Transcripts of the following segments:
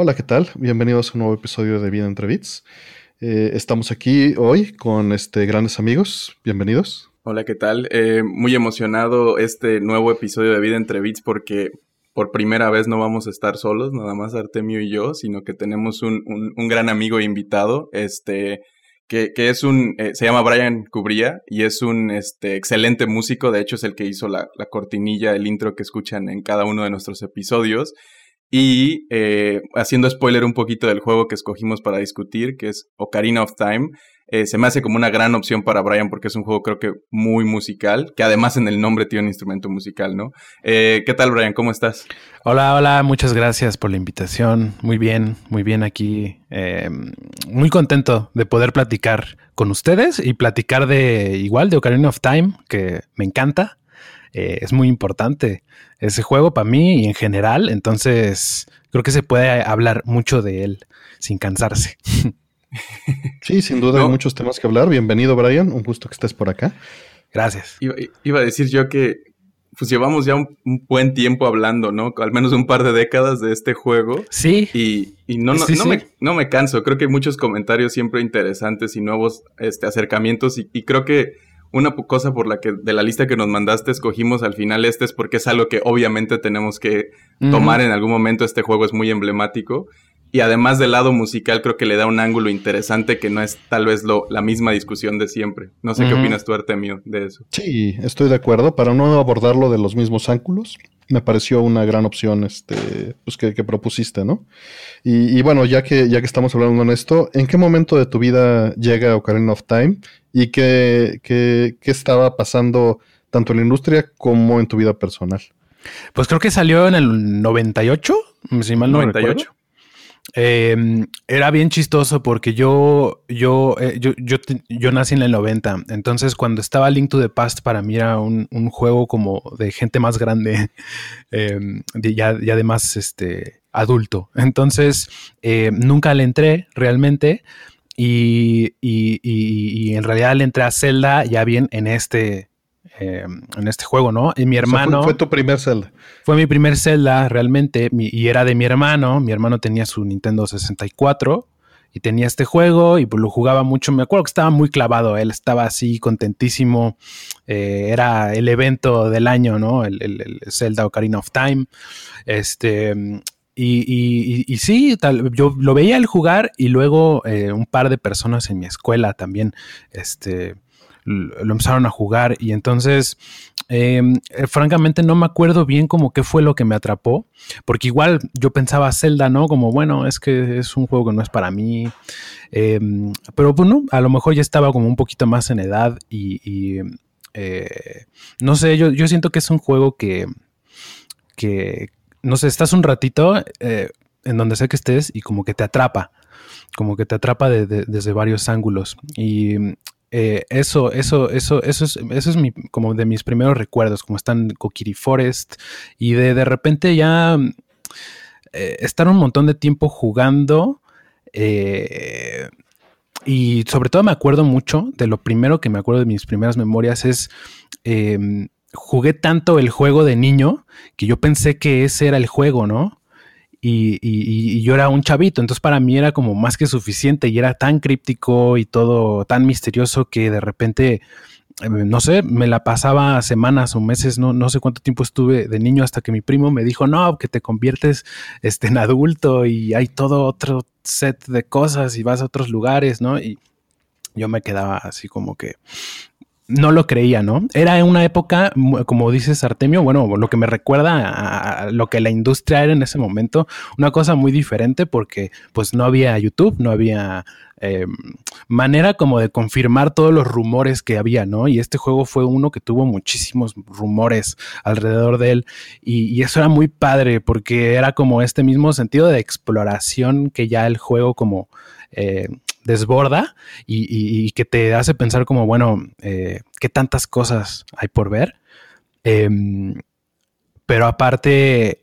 Hola, ¿qué tal? Bienvenidos a un nuevo episodio de Vida entre Bits. Eh, estamos aquí hoy con este, grandes amigos. Bienvenidos. Hola, ¿qué tal? Eh, muy emocionado este nuevo episodio de Vida entre Bits porque por primera vez no vamos a estar solos, nada más Artemio y yo, sino que tenemos un, un, gran amigo invitado, este, que, que es un, eh, se llama Brian Cubría y es un este, excelente músico, de hecho es el que hizo la, la cortinilla, el intro que escuchan en cada uno de nuestros episodios. Y eh, haciendo spoiler un poquito del juego que escogimos para discutir, que es Ocarina of Time, eh, se me hace como una gran opción para Brian porque es un juego creo que muy musical, que además en el nombre tiene un instrumento musical, ¿no? Eh, ¿Qué tal Brian? ¿Cómo estás? Hola, hola, muchas gracias por la invitación. Muy bien, muy bien aquí. muy contento de poder platicar con ustedes y platicar de igual de Ocarina of Time, que me encanta. Eh, es muy importante ese juego para mí y en general, entonces creo que se puede hablar mucho de él sin cansarse. Sí, sin duda hay muchos temas que hablar. Bienvenido, Brian. Un gusto que estés por acá. Gracias. Iba, a decir yo que pues llevamos ya un, buen tiempo hablando, ¿no? Al menos un par de décadas de este juego. Sí. Y, no, no, Me, no, Me, canso. Creo que hay muchos comentarios siempre interesantes y nuevos este, acercamientos. y creo que una cosa por la que de la lista que nos mandaste escogimos al final este es porque es algo que obviamente tenemos que tomar en algún momento. Este juego es muy emblemático. Y además del lado musical creo que le da un ángulo interesante que no es tal vez lo, la misma discusión de siempre. No sé qué opinas tú, Artemio, de eso. Sí, estoy de acuerdo. Para no abordarlo de los mismos ángulos, me pareció una gran opción este, pues que, propusiste, ¿no? Y, bueno, ya que, ya que estamos hablando de esto, ¿en qué momento de tu vida llega Ocarina of Time y qué, qué, qué estaba pasando tanto en la industria como en tu vida personal? Pues creo que salió en el 98, si mal no 98. Em, era bien chistoso porque yo, yo, eh, yo, yo, nací en el 90. Entonces, cuando estaba Link to the Past, para mí era un, juego como de gente más grande, ya, ya de más este, adulto. Entonces, eh, nunca le entré realmente. Y, y, y, en realidad le entré a Zelda ya bien en este, eh, en este juego, ¿no? Y mi hermano... fue, tu primer Zelda. Fue mi primer Zelda realmente y era de mi hermano. Mi hermano tenía su Nintendo 64 y tenía este juego y pues lo jugaba mucho. Me acuerdo que estaba muy clavado, él estaba así contentísimo. Eh, era el evento del año, ¿no? El, Zelda Ocarina of Time. Este... Y, y, sí, tal, yo lo veía el jugar y luego eh, un par de personas en mi escuela también, este, lo empezaron a jugar y entonces em, eh, francamente no me acuerdo bien como qué fue lo que me atrapó, porque igual yo pensaba Zelda, ¿no? Como bueno, es que es un juego que no es para mí, em, pero bueno, a lo mejor ya estaba como un poquito más en edad y, eh, no sé, yo, yo, siento que es un juego que, que, no sé, estás un ratito eh, en donde sé que estés y como que te atrapa como que te atrapa desde varios ángulos. Y eh, eso, eso, eso, eso es, eso es mi, como de mis primeros recuerdos, como están Kokiri Forest y de, de repente ya eh, estar un montón de tiempo jugando eh, y sobre todo me acuerdo mucho de lo primero que me acuerdo de mis primeras memorias es jugué tanto el juego de niño que yo pensé que ese era el juego, ¿no? Y, yo era un chavito, entonces para mí era como más que suficiente y era tan críptico y todo tan misterioso que de repente, eh, no sé, me la pasaba semanas o meses, no, no sé cuánto tiempo estuve de niño hasta que mi primo me dijo, no, que te conviertes este, en adulto y hay todo otro set de cosas y vas a otros lugares, ¿no? Y yo me quedaba así como que no lo creía, ¿no? Era en una época, como dices Artemio, bueno, lo que me recuerda a lo que la industria era en ese momento, una cosa muy diferente porque pues no había YouTube, no había eh, manera como de confirmar todos los rumores que había, ¿no? Y este juego fue uno que tuvo muchísimos rumores alrededor de él y, eso era muy padre porque era como este mismo sentido de exploración que ya el juego como... Eh, desborda y, que te hace pensar como, bueno, eh, qué tantas cosas hay por ver. Em, pero aparte,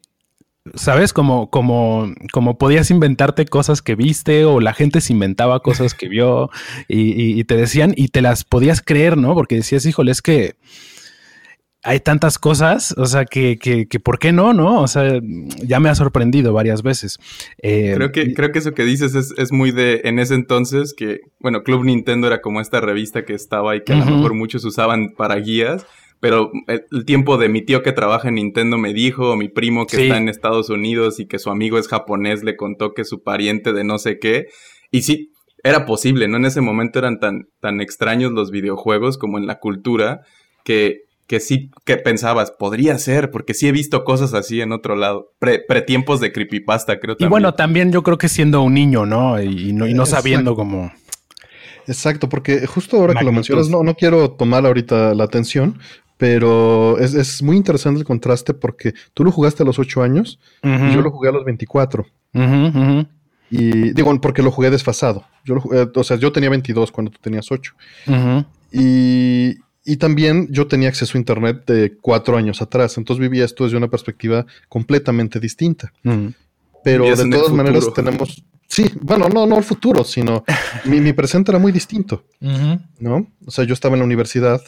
¿Sabes? Como, como, como podías inventarte cosas que viste o la gente se inventaba cosas que vio y, y, te decían y te las podías creer, ¿no? Porque decías, híjole, es que hay tantas cosas, o sea, que, que, que, ¿por qué no, no? O sea, ya me ha sorprendido varias veces. Eh, creo, que, creo que eso que dices es, es, muy de, en ese entonces, que, bueno, Club Nintendo era como esta revista que estaba y que a lo mejor muchos usaban para guías, pero el tiempo de mi tío que trabaja en Nintendo me dijo, o mi primo que está en Estados Unidos y que su amigo es japonés le contó que su pariente de no sé qué, y sí, era posible, ¿no? En ese momento eran tan, tan extraños los videojuegos como en la cultura que que sí que pensabas, podría ser, porque sí he visto cosas así en otro lado, pre, tiempos de creepypasta, creo. También. Y bueno, también yo creo que siendo un niño, ¿no? Y, no, y no sabiendo cómo... Exacto, porque justo ahora que lo mencionas, no, no quiero tomar ahorita la atención, pero es, muy interesante el contraste porque tú lo jugaste a los 8 años y yo lo jugué a los 24. Y digo, porque lo jugué desfasado. Yo o sea, yo tenía 22 cuando tú tenías 8. Y, y también yo tenía acceso a Internet de cuatro años atrás, entonces vivía esto desde una perspectiva completamente distinta. Pero de todas maneras tenemos, sí, bueno, no, no el futuro, sino mi, presente era muy distinto, ¿no? O sea, yo estaba en la universidad,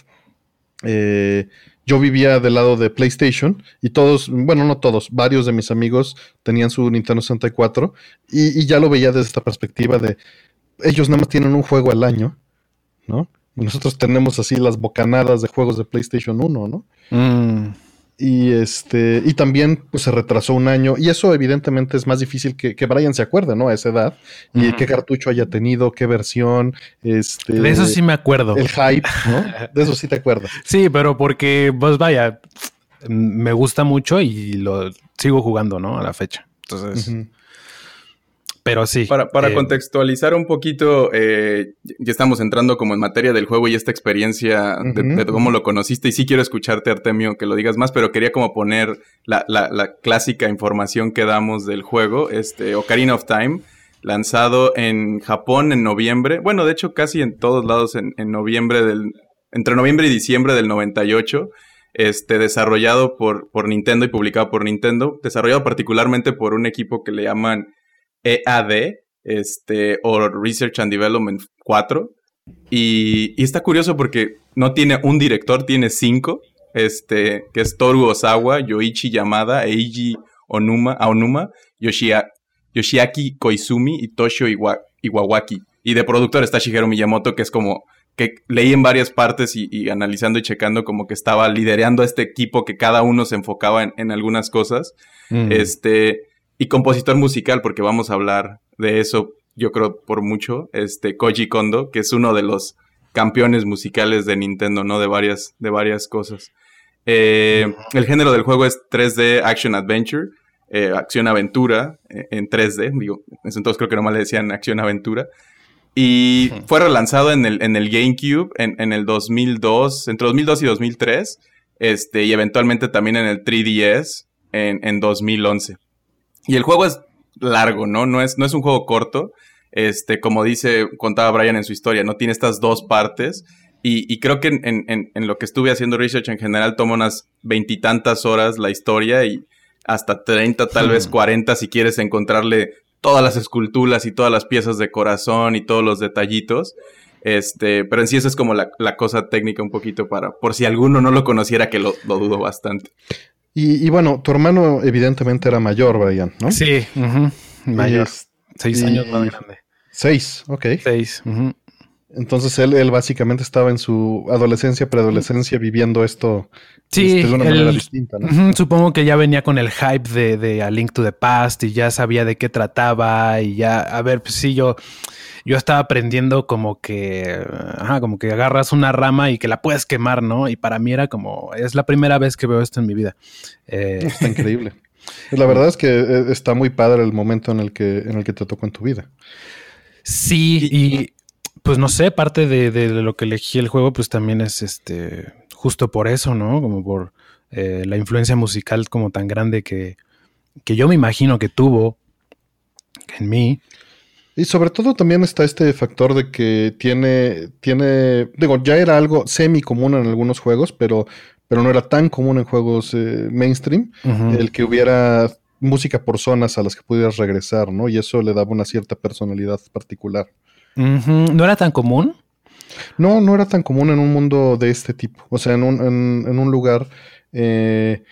eh, yo vivía del lado de PlayStation y todos, bueno, no todos, varios de mis amigos tenían su Nintendo 64 y, y ya lo veía desde esta perspectiva de ellos nada más tienen un juego al año, ¿no? Nosotros tenemos así las bocanadas de juegos de PlayStation 1, ¿no? Mm. Y este, y también pues se retrasó un año. Y eso evidentemente es más difícil que, que Brian se acuerde, ¿no? A esa edad. Y qué cartucho haya tenido, qué versión. Este. De eso sí me acuerdo. El hype, ¿no? De eso sí te acuerdas. sí, pero porque, pues vaya, me gusta mucho y lo sigo jugando, ¿no? A la fecha. Entonces. Pero sí. Para, para eh, contextualizar un poquito, eh, ya estamos entrando como en materia del juego y esta experiencia de, cómo lo conociste. Y sí quiero escucharte, Artemio, que lo digas más, pero quería como poner la, la, clásica información que damos del juego. Este, Ocarina of Time, lanzado en Japón en noviembre. Bueno, de hecho, casi en todos lados en, en noviembre del. Entre noviembre y diciembre del 98 este, desarrollado por, por Nintendo y publicado por Nintendo, desarrollado particularmente por un equipo que le llaman EAD, este, o Research and Development 4. Y, está curioso porque no tiene un director, tiene cinco, este, que es Toru Osawa, Yoichi Yamada, Eiji Onuma, Aonuma, Yoshiaki Koizumi y Toshio Iwawaki. Y de productor está Shigeru Miyamoto, que es como que leí en varias partes y, analizando y checando como que estaba liderando a este equipo que cada uno se enfocaba en, algunas cosas. Mm. Este, y compositor musical, porque vamos a hablar de eso, yo creo, por mucho, este Koji Kondo, que es uno de los campeones musicales de Nintendo, ¿no? De varias, de varias cosas. Eh, el género del juego es 3D Action Adventure, eh, acción aventura eh, en 3D, digo, entonces creo que nomás le decían acción aventura. Y fue relanzado en el, en el GameCube en, en, el 2002, entre 2002 y 2003, este, y eventualmente también en el 3DS en, en 2011. Y el juego es largo, ¿no? No es, no es un juego corto. Este, como dice, contaba Brian en su historia, ¿no? Tiene estas dos partes. Y, creo que en, en, lo que estuve haciendo research en general toma unas veintitantas horas la historia y hasta treinta, tal vez hmm. cuarenta si quieres encontrarle todas las esculturas y todas las piezas de corazón y todos los detallitos. Este, pero en sí esa es como la, cosa técnica un poquito para, por si alguno no lo conociera, que lo, lo dudo bastante. Y, bueno, tu hermano evidentemente era mayor, Brian, ¿no? Sí, mayor. Seis años más grande. Seis, ok. Seis. Entonces él, él básicamente estaba en su adolescencia, preadolescencia, viviendo esto sí, este, de una manera distinta. ¿no? supongo que ya venía con el hype de, de A Link to the Past y ya sabía de qué trataba y ya, a ver, pues sí, yo yo estaba aprendiendo como que, ajá, como que agarras una rama y que la puedes quemar, ¿no? Y para mí era como, es la primera vez que veo esto en mi vida. Eh, está increíble. La verdad es que eh, está muy padre el momento en el que, en el que te tocó en tu vida. Sí, y pues no sé, parte de, lo que elegí el juego, pues también es este, justo por eso, ¿no? Como por eh, la influencia musical como tan grande que, que yo me imagino que tuvo en mí. Y sobre todo también está este factor de que tiene, tiene, digo, ya era algo semi común en algunos juegos, pero, pero no era tan común en juegos eh, mainstream, el que hubiera música por zonas a las que pudieras regresar, ¿no? Y eso le daba una cierta personalidad particular. ¿No era tan común? No, no era tan común en un mundo de este tipo. O sea, en un, en, un lugar eh,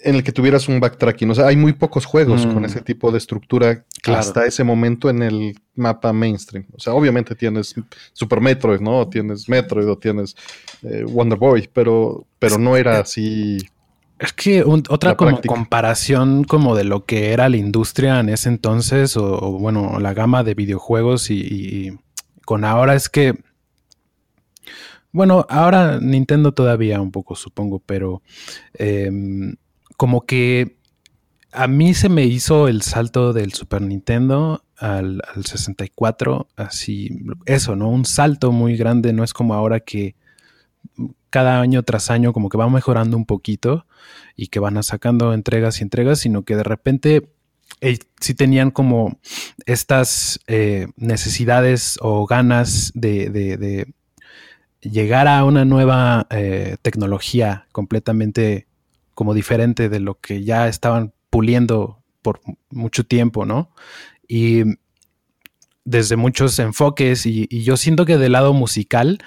en el que tuvieras un backtracking. O sea, hay muy pocos juegos con mm. ese tipo de estructura hasta ese momento en el mapa mainstream. O sea, obviamente tienes Super Metroid, ¿no? tienes Metroid o tienes eh, Wonder Boy, pero, pero no era así. Es que otra como comparación como de lo que era la industria en ese entonces, o, bueno, la gama de videojuegos y, con ahora es que bueno, ahora Nintendo todavía un poco, supongo, pero em, como que a mí se me hizo el salto del Super Nintendo al, 64, así, eso, ¿no? Un salto muy grande, no es como ahora que cada año tras año como que va mejorando un poquito y que van sacando entregas y entregas, sino que de repente eh, sí tenían como estas eh, necesidades o ganas de, llegar a una nueva eh, tecnología completamente como diferente de lo que ya estaban puliendo por mucho tiempo, ¿no? Y desde muchos enfoques y, yo siento que del lado musical,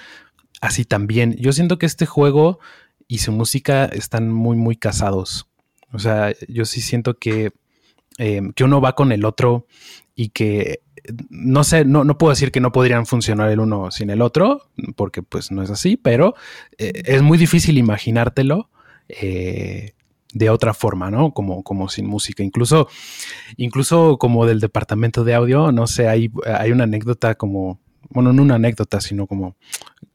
así también, yo siento que este juego y su música están muy, muy casados. O sea, yo sí siento que, em, que uno va con el otro y que no sé, no, no, puedo decir que no podrían funcionar el uno sin el otro, porque pues no es así, pero eh, es muy difícil imaginártelo eh, de otra forma, ¿no? Como, como sin música. Incluso, incluso como del departamento de audio, no sé, hay, hay una anécdota como, bueno, no una anécdota, sino como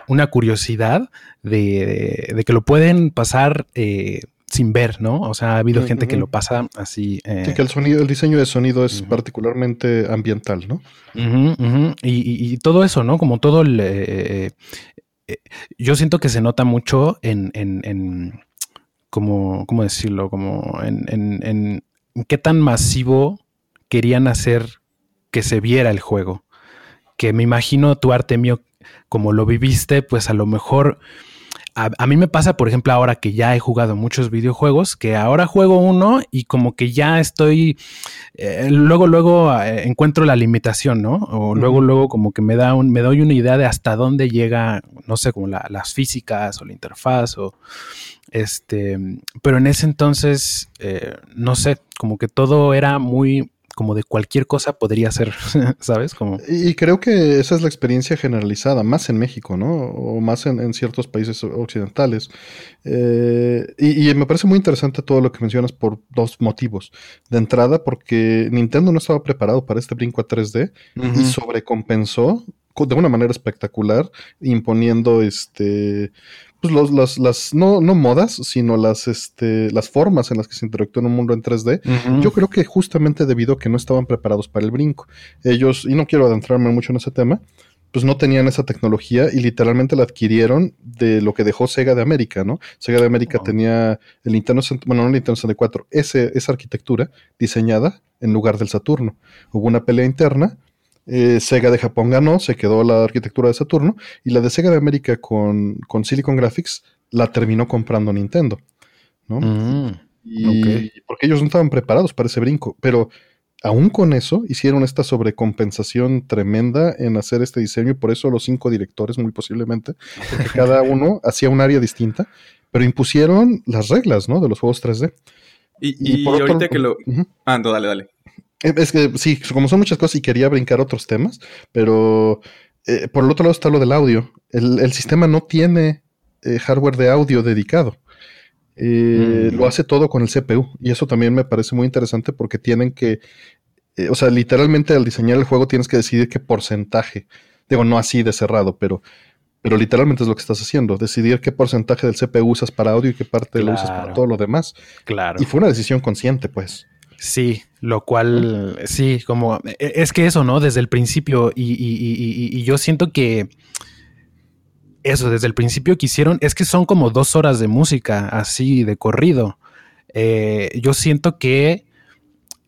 una curiosidad de, que lo pueden pasar eh, sin ver, ¿no? O sea, ha habido gente que lo pasa así. Eh, que el sonido, el diseño de sonido es particularmente ambiental, ¿no? y, todo eso, ¿no? Como todo el. yo siento que se nota mucho en como, ¿cómo decirlo? Como en, en, en, qué tan masivo querían hacer que se viera el juego. Que me imagino tu Artemio, como lo viviste, pues a lo mejor a, mí me pasa, por ejemplo, ahora que ya he jugado muchos videojuegos, que ahora juego uno y como que ya estoy, eh, luego, luego eh, encuentro la limitación, ¿no? O luego, luego como que me da un, me doy una idea de hasta dónde llega, no sé, como las físicas o la interfaz o este, pero en ese entonces, eh, no sé, como que todo era muy, como de cualquier cosa podría ser, ¿sabes? Como... Y creo que esa es la experiencia generalizada, más en México, ¿no? O más en, ciertos países occidentales. Eh, y, me parece muy interesante todo lo que mencionas por dos motivos. De entrada, porque Nintendo no estaba preparado para este brinco a 3D y sobrecompensó de una manera espectacular, imponiendo este pues los, las, las no, no modas, sino las, este, las formas en las que se interactúa en un mundo en 3D. Yo creo que justamente debido a que no estaban preparados para el brinco. Ellos, y no quiero adentrarme mucho en ese tema, pues no tenían esa tecnología y literalmente la adquirieron de lo que dejó Sega de América, ¿no? Sega de América tenía el Nintendo, bueno, no el Nintendo 64, ese, esa arquitectura diseñada en lugar del Saturno. Hubo una pelea interna eh, Sega de Japón ganó, se quedó la arquitectura de Saturno, y la de Sega de América con, Silicon Graphics la terminó comprando Nintendo. ¿no? Mm, porque ellos no estaban preparados para ese brinco, pero aún con eso hicieron esta sobrecompensación tremenda en hacer este diseño y por eso los cinco directores muy posiblemente, porque cada uno hacía un área distinta, pero impusieron las reglas ¿no? de los juegos 3D. Y, por ahorita que lo... Ah, no, dale, dale. Es que sí, como son muchas cosas y quería brincar otros temas, pero eh, por el otro lado está lo del audio. El, sistema no tiene eh, hardware de audio dedicado. Eh, mm. Lo hace todo con el CPU y eso también me parece muy interesante porque tienen que, o sea, literalmente al diseñar el juego tienes que decidir qué porcentaje, digo, no así de cerrado, pero, pero literalmente es lo que estás haciendo, decidir qué porcentaje del CPU usas para audio y qué parte lo usas para todo lo demás. Claro. Y fue una decisión consciente, pues. Sí, lo cual, sí, como e, es que eso, ¿no? Desde el principio, y, yo siento que eso, desde el principio quisieron, es que son como dos horas de música, así de corrido. Eh, yo siento que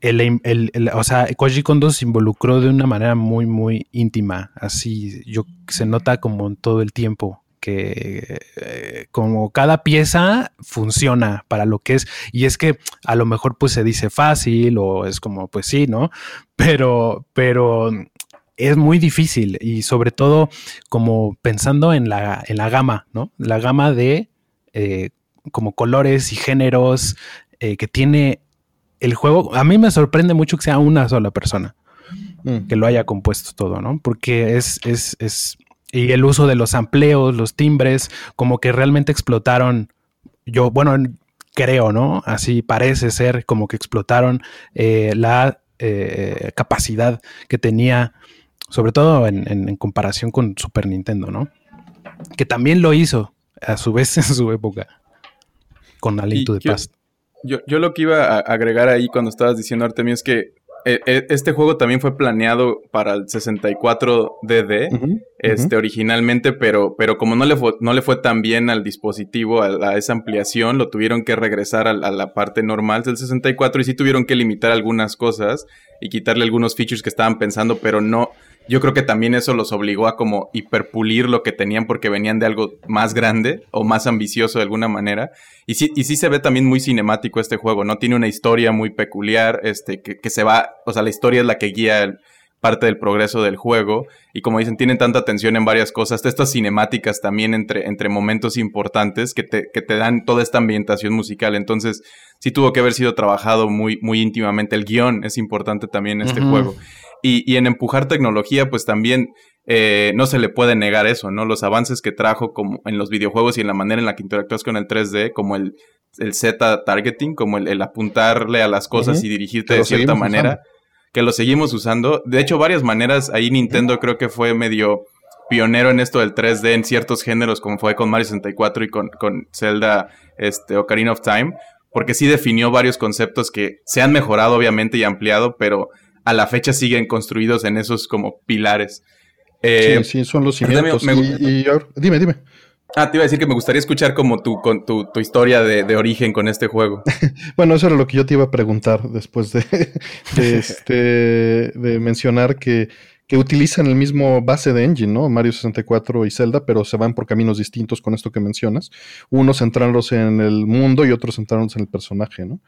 el, o sea, Koji se involucró de una manera muy, muy íntima, así, yo se nota como en todo el tiempo que eh, como cada pieza funciona para lo que es. Y es que a lo mejor pues se dice fácil o es como pues sí, ¿no? Pero, pero es muy difícil y sobre todo como pensando en la, en la gama, ¿no? La gama de eh, como colores y géneros eh, que tiene el juego. A mí me sorprende mucho que sea una sola persona mm. que lo haya compuesto todo, ¿no? Porque es, es, es y el uso de los amplios, los timbres, como que realmente explotaron. Yo, bueno, creo, ¿no? Así parece ser como que explotaron eh, la eh, capacidad que tenía, sobre todo en, comparación con Super Nintendo, ¿no? Que también lo hizo a su vez en su época con Aliento de Past. Yo, yo, lo que iba a agregar ahí cuando estabas diciendo, Artemio, es que este juego también fue planeado para el 64DD, este, originalmente, pero, pero como no le, fue, no le fue tan bien al dispositivo, a, esa ampliación, lo tuvieron que regresar a, a, la parte normal del 64 y sí tuvieron que limitar algunas cosas y quitarle algunos features que estaban pensando, pero no, yo creo que también eso los obligó a como hiperpulir lo que tenían porque venían de algo más grande o más ambicioso de alguna manera. Y sí, y sí se ve también muy cinemático este juego, ¿no? Tiene una historia muy peculiar, este, que, que se va, o sea, la historia es la que guía parte del progreso del juego. Y como dicen, tienen tanta atención en varias cosas. Estas cinemáticas también entre, entre momentos importantes que te, que te dan toda esta ambientación musical. Entonces, sí tuvo que haber sido trabajado muy, muy íntimamente. El guion es importante también en este juego. Y, en empujar tecnología, pues también eh, no se le puede negar eso, ¿no? Los avances que trajo como en los videojuegos y en la manera en la que interactúas con el 3D, como el, el Z targeting, como el, apuntarle a las cosas y dirigirte de cierta manera, que lo seguimos usando. De hecho, varias maneras, ahí Nintendo creo que fue medio pionero en esto del 3D en ciertos géneros, como fue con Mario 64 y con, con Zelda este, Ocarina of Time, porque sí definió varios conceptos que se han mejorado obviamente y ampliado, pero a la fecha siguen construidos en esos como pilares. Eh, sí, sí, son los cimientos. dime, dime. Ah, te iba a decir que me gustaría escuchar como tu, con tu, historia de, origen con este juego. bueno, eso era lo que yo te iba a preguntar después de, este, de mencionar que, que, utilizan el mismo base de engine, ¿no? Mario 64 y Zelda, pero se van por caminos distintos con esto que mencionas. Unos centrándose en el mundo y otros centrándose en el personaje, ¿no?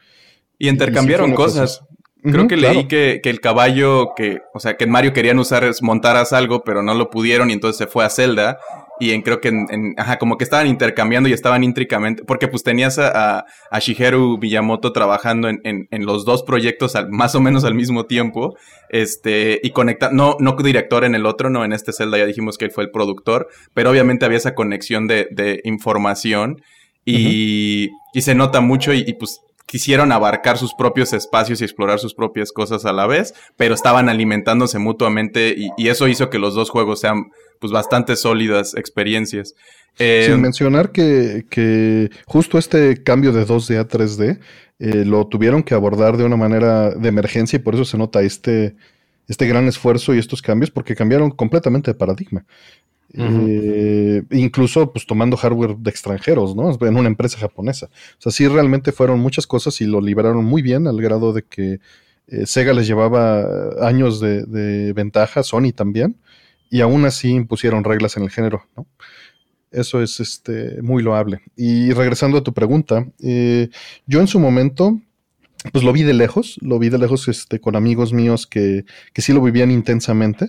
Y intercambiaron cosas. Creo que leí que, que, el caballo que, o sea, que en Mario querían usar es montaras algo, pero no lo pudieron y entonces se fue a Zelda. Y en, creo que en, ajá, como que estaban intercambiando y estaban intricamente, porque pues tenías a, a, Shigeru Miyamoto trabajando en, en, en los dos proyectos al, más o menos al mismo tiempo, este, y conecta, no, no director en el otro, no, en este Zelda ya dijimos que él fue el productor, pero obviamente había esa conexión de, de información y, y se nota mucho y, y pues quisieron abarcar sus propios espacios y explorar sus propias cosas a la vez, pero estaban alimentándose mutuamente y, eso hizo que los dos juegos sean pues bastante sólidas experiencias. Eh, Sin mencionar que, justo este cambio de 2D a 3D eh, lo tuvieron que abordar de una manera de emergencia y por eso se nota este, este gran esfuerzo y estos cambios porque cambiaron completamente de paradigma. Eh, incluso pues tomando hardware de extranjeros, ¿no? En una empresa japonesa. O sea, sí realmente fueron muchas cosas y lo liberaron muy bien al grado de que eh, Sega les llevaba años de, ventaja, Sony también, y aún así impusieron reglas en el género. Eso es este, muy loable. Y regresando a tu pregunta, eh, yo en su momento pues lo vi de lejos, lo vi de lejos este, con amigos míos que, que sí lo vivían intensamente,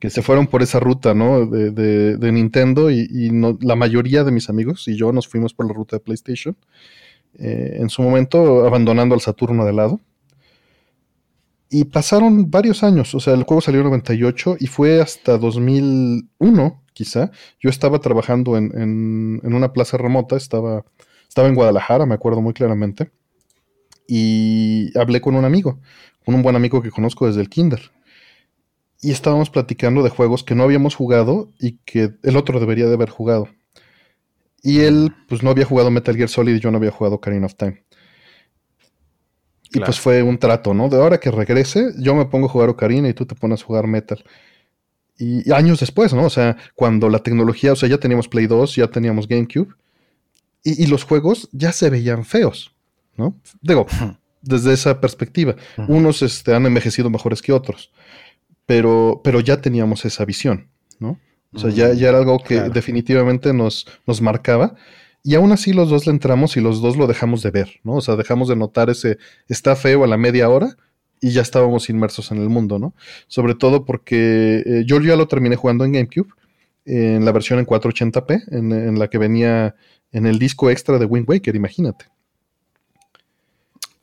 que se fueron por esa ruta, ¿no? De, de, Nintendo y, no, la mayoría de mis amigos y yo nos fuimos por la ruta de PlayStation. Eh, en su momento abandonando al Saturno de lado. Y pasaron varios años, o sea, el juego salió en 98 y fue hasta 2001, quizá. Yo estaba trabajando en, en, en una plaza remota, estaba, estaba en Guadalajara, me acuerdo muy claramente y hablé con un amigo, con un buen amigo que conozco desde el kinder. Y estábamos platicando de juegos que no habíamos jugado y que el otro debería de haber jugado. Y él, pues no había jugado Metal Gear Solid y yo no había jugado Ocarina of Time. Y pues fue un trato, ¿no? De ahora que regrese, yo me pongo a jugar Ocarina y tú te pones a jugar Metal. Y, años después, ¿no? O sea, cuando la tecnología, o sea, ya teníamos Play 2, ya teníamos GameCube. y los juegos ya se veían feos. ¿No? Digo, desde esa perspectiva. Unos este, han envejecido mejores que otros, pero, pero ya teníamos esa visión, ¿no? O sea, ya, ya era algo que definitivamente nos, nos marcaba. Y aún así los dos le entramos y los dos lo dejamos de ver, ¿no? O sea, dejamos de notar ese está feo a la media hora y ya estábamos inmersos en el mundo, ¿no? Sobre todo porque eh, yo ya lo terminé jugando en GameCube, en la versión en 480p, en, la que venía en el disco extra de Wind Waker, imagínate.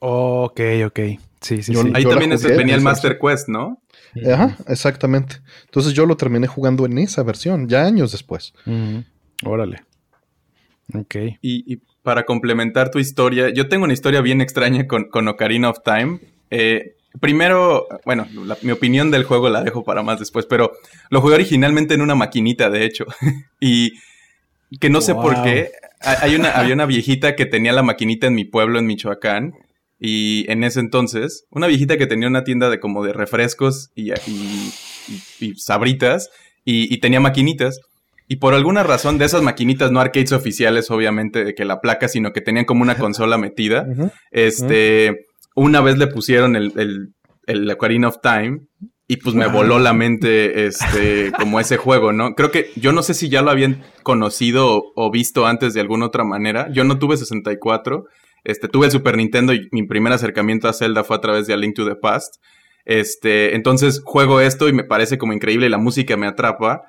Ok, ok. Sí, sí, sí. Ahí también venía el Master Quest, ¿no? Ajá, exactamente. Entonces yo lo terminé jugando en esa versión, ya años después. Órale. Ok. Y, para complementar tu historia, yo tengo una historia bien extraña con, con Ocarina of Time. Eh, primero, bueno, mi opinión del juego la dejo para más después, pero lo jugué originalmente en una maquinita, de hecho. y que no sé por qué. Hay una, había una viejita que tenía la maquinita en mi pueblo, en Michoacán. Y en ese entonces, una viejita que tenía una tienda de como de refrescos y, y, sabritas y, tenía maquinitas. Y por alguna razón de esas maquinitas, no arcades oficiales, obviamente, de que la placa, sino que tenían como una consola metida, este, una vez le pusieron el, el, el Ocarina of Time y pues me voló la mente, este, como ese juego, ¿no? Creo que yo no sé si ya lo habían conocido o, visto antes de alguna otra manera. Yo no tuve 64, este, tuve el Super Nintendo y mi primer acercamiento a Zelda fue a través de A Link to the Past. Este, entonces juego esto y me parece como increíble y la música me atrapa.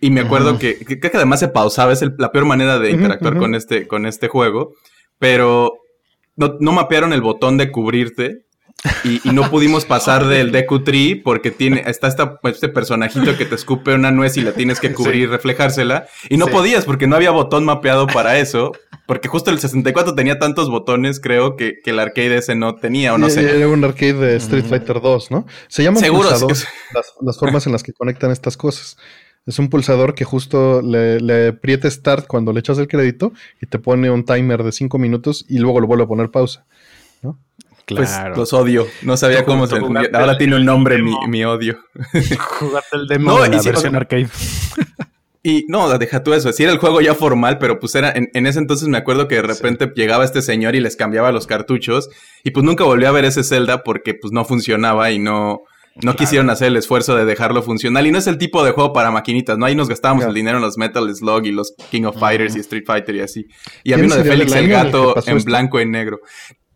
Y me acuerdo que, que, que, además se pausaba, es la peor manera de interactuar con, este, con este juego, pero no, no mapearon el botón de cubrirte y, no pudimos pasar del Deku Tree porque tiene, está esta, este personajito que te escupe una nuez y la tienes que cubrir y reflejársela. Y no podías porque no había botón mapeado para eso. Porque justo el 64 tenía tantos botones, creo, que, que el arcade ese no tenía, o no sé. Era un arcade de Street Fighter 2, ¿no? Se llama pulsador, las formas en las que conectan estas cosas. Es un pulsador que justo le, le aprieta start cuando le echas el crédito y te pone un timer de 5 minutos y luego lo vuelve a poner pausa. ¿no? Pues los odio. No sabía cómo se. Ahora tiene un nombre mi, mi, odio. Jugaste el demo de la versión arcade. Y no, deja tú eso. Sí era el juego ya formal, pero pues era. En, ese entonces me acuerdo que de repente llegaba este señor y les cambiaba los cartuchos. Y pues nunca volví a ver ese Zelda porque pues no funcionaba y no no quisieron hacer el esfuerzo de dejarlo funcional. Y no es el tipo de juego para maquinitas, ¿no? Ahí nos gastábamos el dinero en los Metal Slug y los King of Fighters y Street Fighter y así. Y había uno de Félix el Gato en blanco y negro.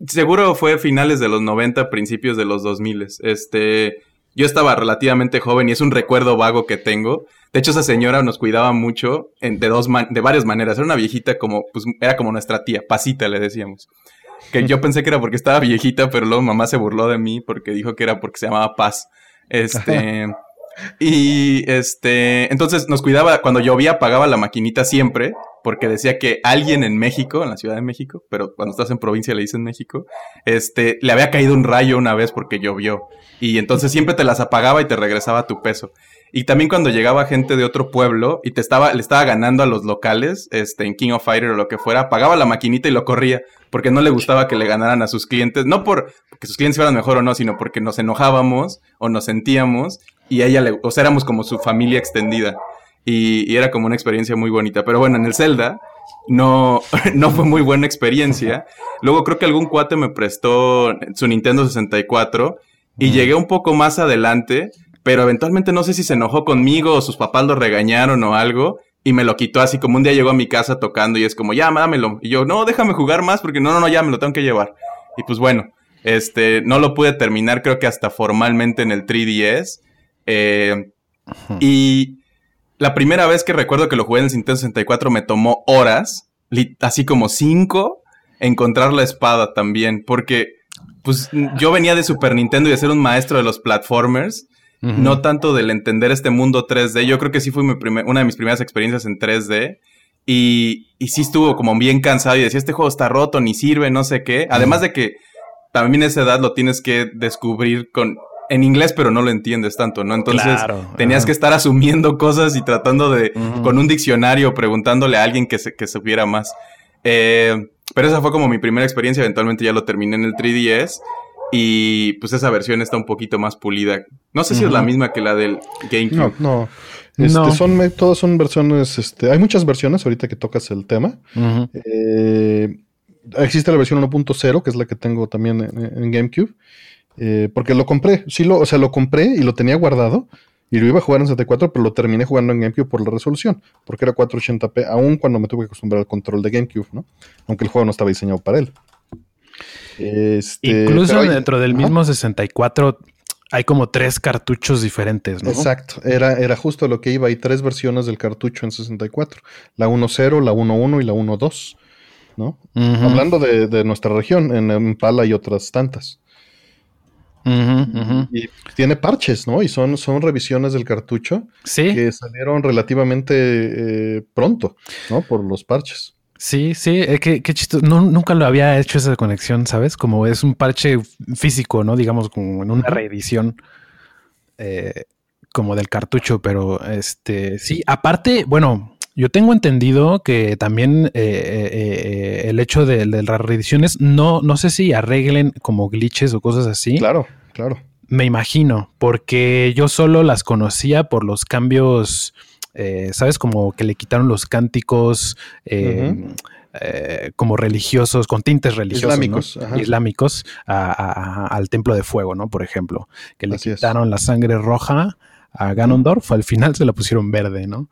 Seguro fue finales de los 90, principios de los 2000. Este, yo estaba relativamente joven y es un recuerdo vago que tengo. De hecho, esa señora nos cuidaba mucho en, de, dos de varias maneras. Era una viejita como, pues, era como nuestra tía, pasita le decíamos. Que yo pensé que era porque estaba viejita, pero luego mamá se burló de mí porque dijo que era porque se llamaba Paz. Este. y este. Entonces nos cuidaba. Cuando llovía, apagaba la maquinita siempre. Porque decía que alguien en México, en la Ciudad de México, pero cuando estás en provincia le dicen México, este, le había caído un rayo una vez porque llovió. Y entonces siempre te las apagaba y te regresaba tu peso. Y también cuando llegaba gente de otro pueblo y te estaba, le estaba ganando a los locales, este, en King of Fighter o lo que fuera, apagaba la maquinita y lo corría, porque no le gustaba que le ganaran a sus clientes, no por que sus clientes fueran mejor o no, sino porque nos enojábamos o nos sentíamos y a ella le, o sea, éramos como su familia extendida. Y, y, era como una experiencia muy bonita. Pero bueno, en el Zelda no, no fue muy buena experiencia. Luego creo que algún cuate me prestó su Nintendo 64 y llegué un poco más adelante pero eventualmente no sé si se enojó conmigo o sus papás lo regañaron o algo y me lo quitó así como un día llegó a mi casa tocando y es como, ya, dámelo. Y yo, no, déjame jugar más porque no, no, no, ya me lo tengo que llevar. Y pues bueno, este, no lo pude terminar creo que hasta formalmente en el 3DS. Eh, y la primera vez que recuerdo que lo jugué en el Nintendo 64 me tomó horas, así como cinco, encontrar la espada también, porque pues yo venía de Super Nintendo y de ser un maestro de los platformers no tanto del entender este mundo 3D. Yo creo que sí fue mi una de mis primeras experiencias en 3D. Y, y sí estuvo como bien cansado y decía, este juego está roto, ni sirve, no sé qué. Además de que también a esa edad lo tienes que descubrir con en inglés, pero no lo entiendes tanto, ¿no? Entonces tenías que estar asumiendo cosas y tratando de, con un diccionario, preguntándole a alguien que, se, que supiera más. Eh, pero esa fue como mi primera experiencia, eventualmente ya lo terminé en el 3DS y pues esa versión está un poquito más pulida. No sé si es la misma que la del GameCube. No, no. Este, Son, todas son versiones, este, hay muchas versiones ahorita que tocas el tema. Eh, existe la versión 1.0, que es la que tengo también en, GameCube. Eh, porque lo compré, sí lo, o sea, lo compré y lo tenía guardado. Y lo iba a jugar en 74, pero lo terminé jugando en GameCube por la resolución, porque era 480p, aún cuando me tuve que acostumbrar al control de GameCube, ¿no? Aunque el juego no estaba diseñado para él. Este, Incluso dentro del mismo 64 hay como tres cartuchos diferentes, ¿no? Exacto, era, era justo lo que iba. Hay tres versiones del cartucho en 64. La 1.0, la 1.1 y la 1.2, ¿no? Hablando de, nuestra región, en Impala y otras tantas. Y tiene parches, ¿no? Y son, son revisiones del cartucho que salieron relativamente eh, pronto, ¿no? Por los parches. Sí, sí, eh, qué, chistoso. nunca lo había hecho esa conexión, ¿sabes? Como es un parche físico, ¿no? Digamos, como en una reedición eh, como del cartucho, pero este, sí, aparte, bueno, yo tengo entendido que también eh, el hecho de, de, las reediciones, no, no sé si arreglen como glitches o cosas así. Claro, claro. Me imagino, porque yo solo las conocía por los cambios eh, ¿sabes? Como que le quitaron los cánticos eh, eh, como religiosos, con tintes religiosos. Islámicos. al templo de fuego, ¿no? Por ejemplo, que le quitaron la sangre roja a Ganondorf, al final se la pusieron verde, ¿no?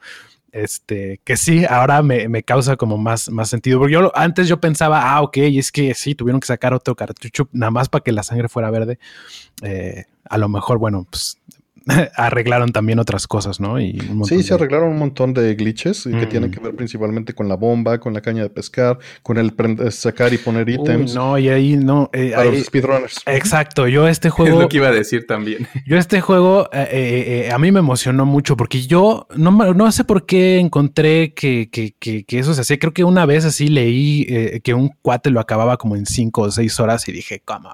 Este, que sí, ahora me, causa como más, más sentido. Porque yo antes yo pensaba, ah, ok, y es que sí, tuvieron que sacar otro cartucho nada más para que la sangre fuera verde. a lo mejor, bueno, pues arreglaron también otras cosas, ¿no? Y sí, se arreglaron un montón de glitches que tienen que ver principalmente con la bomba, con la caña de pescar, con el sacar y poner ítems. no, y ahí no. Eh, para los speedrunners. Exacto, yo este juego. Es lo que iba a decir también. Yo este juego eh, eh, a mí me emocionó mucho porque yo no, no sé por qué encontré que, que, que, eso se hacía. Creo que una vez así leí que un cuate lo acababa como en cinco o seis horas y dije, ¿cómo?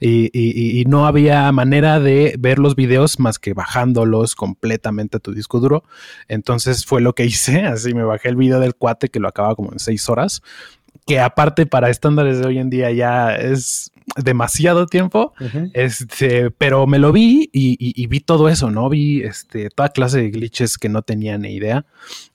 Y, y, y no había manera de ver los videos más que bajándolos completamente a tu disco duro. Entonces fue lo que hice, así me bajé el video del cuate que lo acaba como en seis horas, que aparte para estándares de hoy en día ya es demasiado tiempo, este, pero me lo vi y, vi todo eso, ¿no? Vi este, toda clase de glitches que no tenía ni idea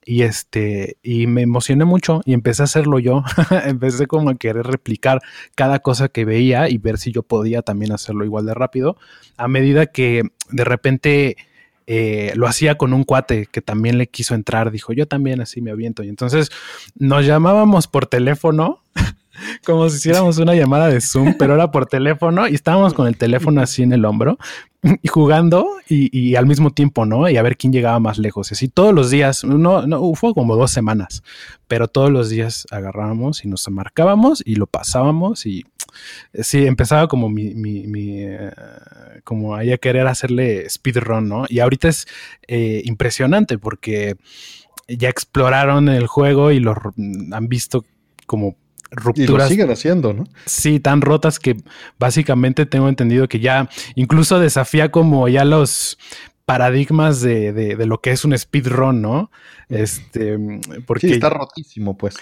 y este, y me emocioné mucho y empecé a hacerlo yo, empecé como a querer replicar cada cosa que veía y ver si yo podía también hacerlo igual de rápido, a medida que de repente... Eh, lo hacía con un cuate que también le quiso entrar, dijo, yo también así me aviento. Y entonces nos llamábamos por teléfono como si hiciéramos una llamada de Zoom, pero era por teléfono y estábamos con el teléfono así en el hombro y jugando y, al mismo tiempo, ¿no? Y a ver quién llegaba más lejos. Y así todos los días, no, no, fue como dos semanas, pero todos los días agarrábamos y nos marcábamos y lo pasábamos y sí, empezaba como mi, mi, mi eh, como ahí a querer hacerle speedrun, ¿no? Y ahorita es eh, impresionante porque ya exploraron el juego y lo han visto como rupturas. Y lo siguen haciendo, ¿no? Sí, tan rotas que básicamente tengo entendido que ya incluso desafía como ya los paradigmas de, de, lo que es un speedrun, ¿no? Este, porque. Sí, está rotísimo, pues.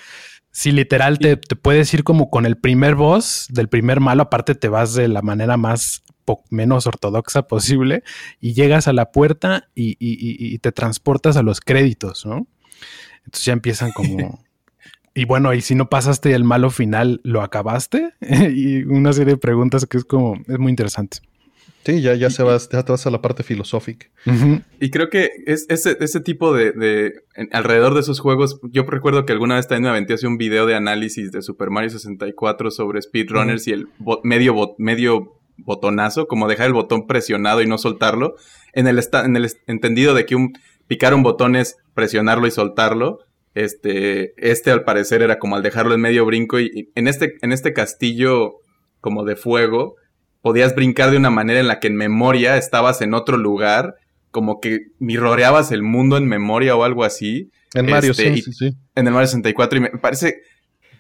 Sí, literal, te, te, puedes ir como con el primer boss del primer malo, aparte te vas de la manera más menos ortodoxa posible y llegas a la puerta y, y, y, te transportas a los créditos, ¿no? Entonces ya empiezan como, Y bueno, y si no pasaste el malo final, ¿lo acabaste? y una serie de preguntas que es como, es muy interesante. Sí, ya, ya, se vas, ya te vas a la parte filosófica. Y creo que es, ese, ese tipo de, alrededor de esos juegos, yo recuerdo que alguna vez también me aventé hace un video de análisis de Super Mario 64 sobre speedrunners y el medio, medio botonazo, como dejar el botón presionado y no soltarlo, en el, en el entendido de que un, picar un botón es presionarlo y soltarlo, este, este al parecer era como al dejarlo en medio brinco y, en, este, en este castillo como de fuego podías brincar de una manera en la que en memoria estabas en otro lugar, como que mirroreabas el mundo en memoria o algo así. En Mario, este, sí, sí, En el Mario 64 y me parece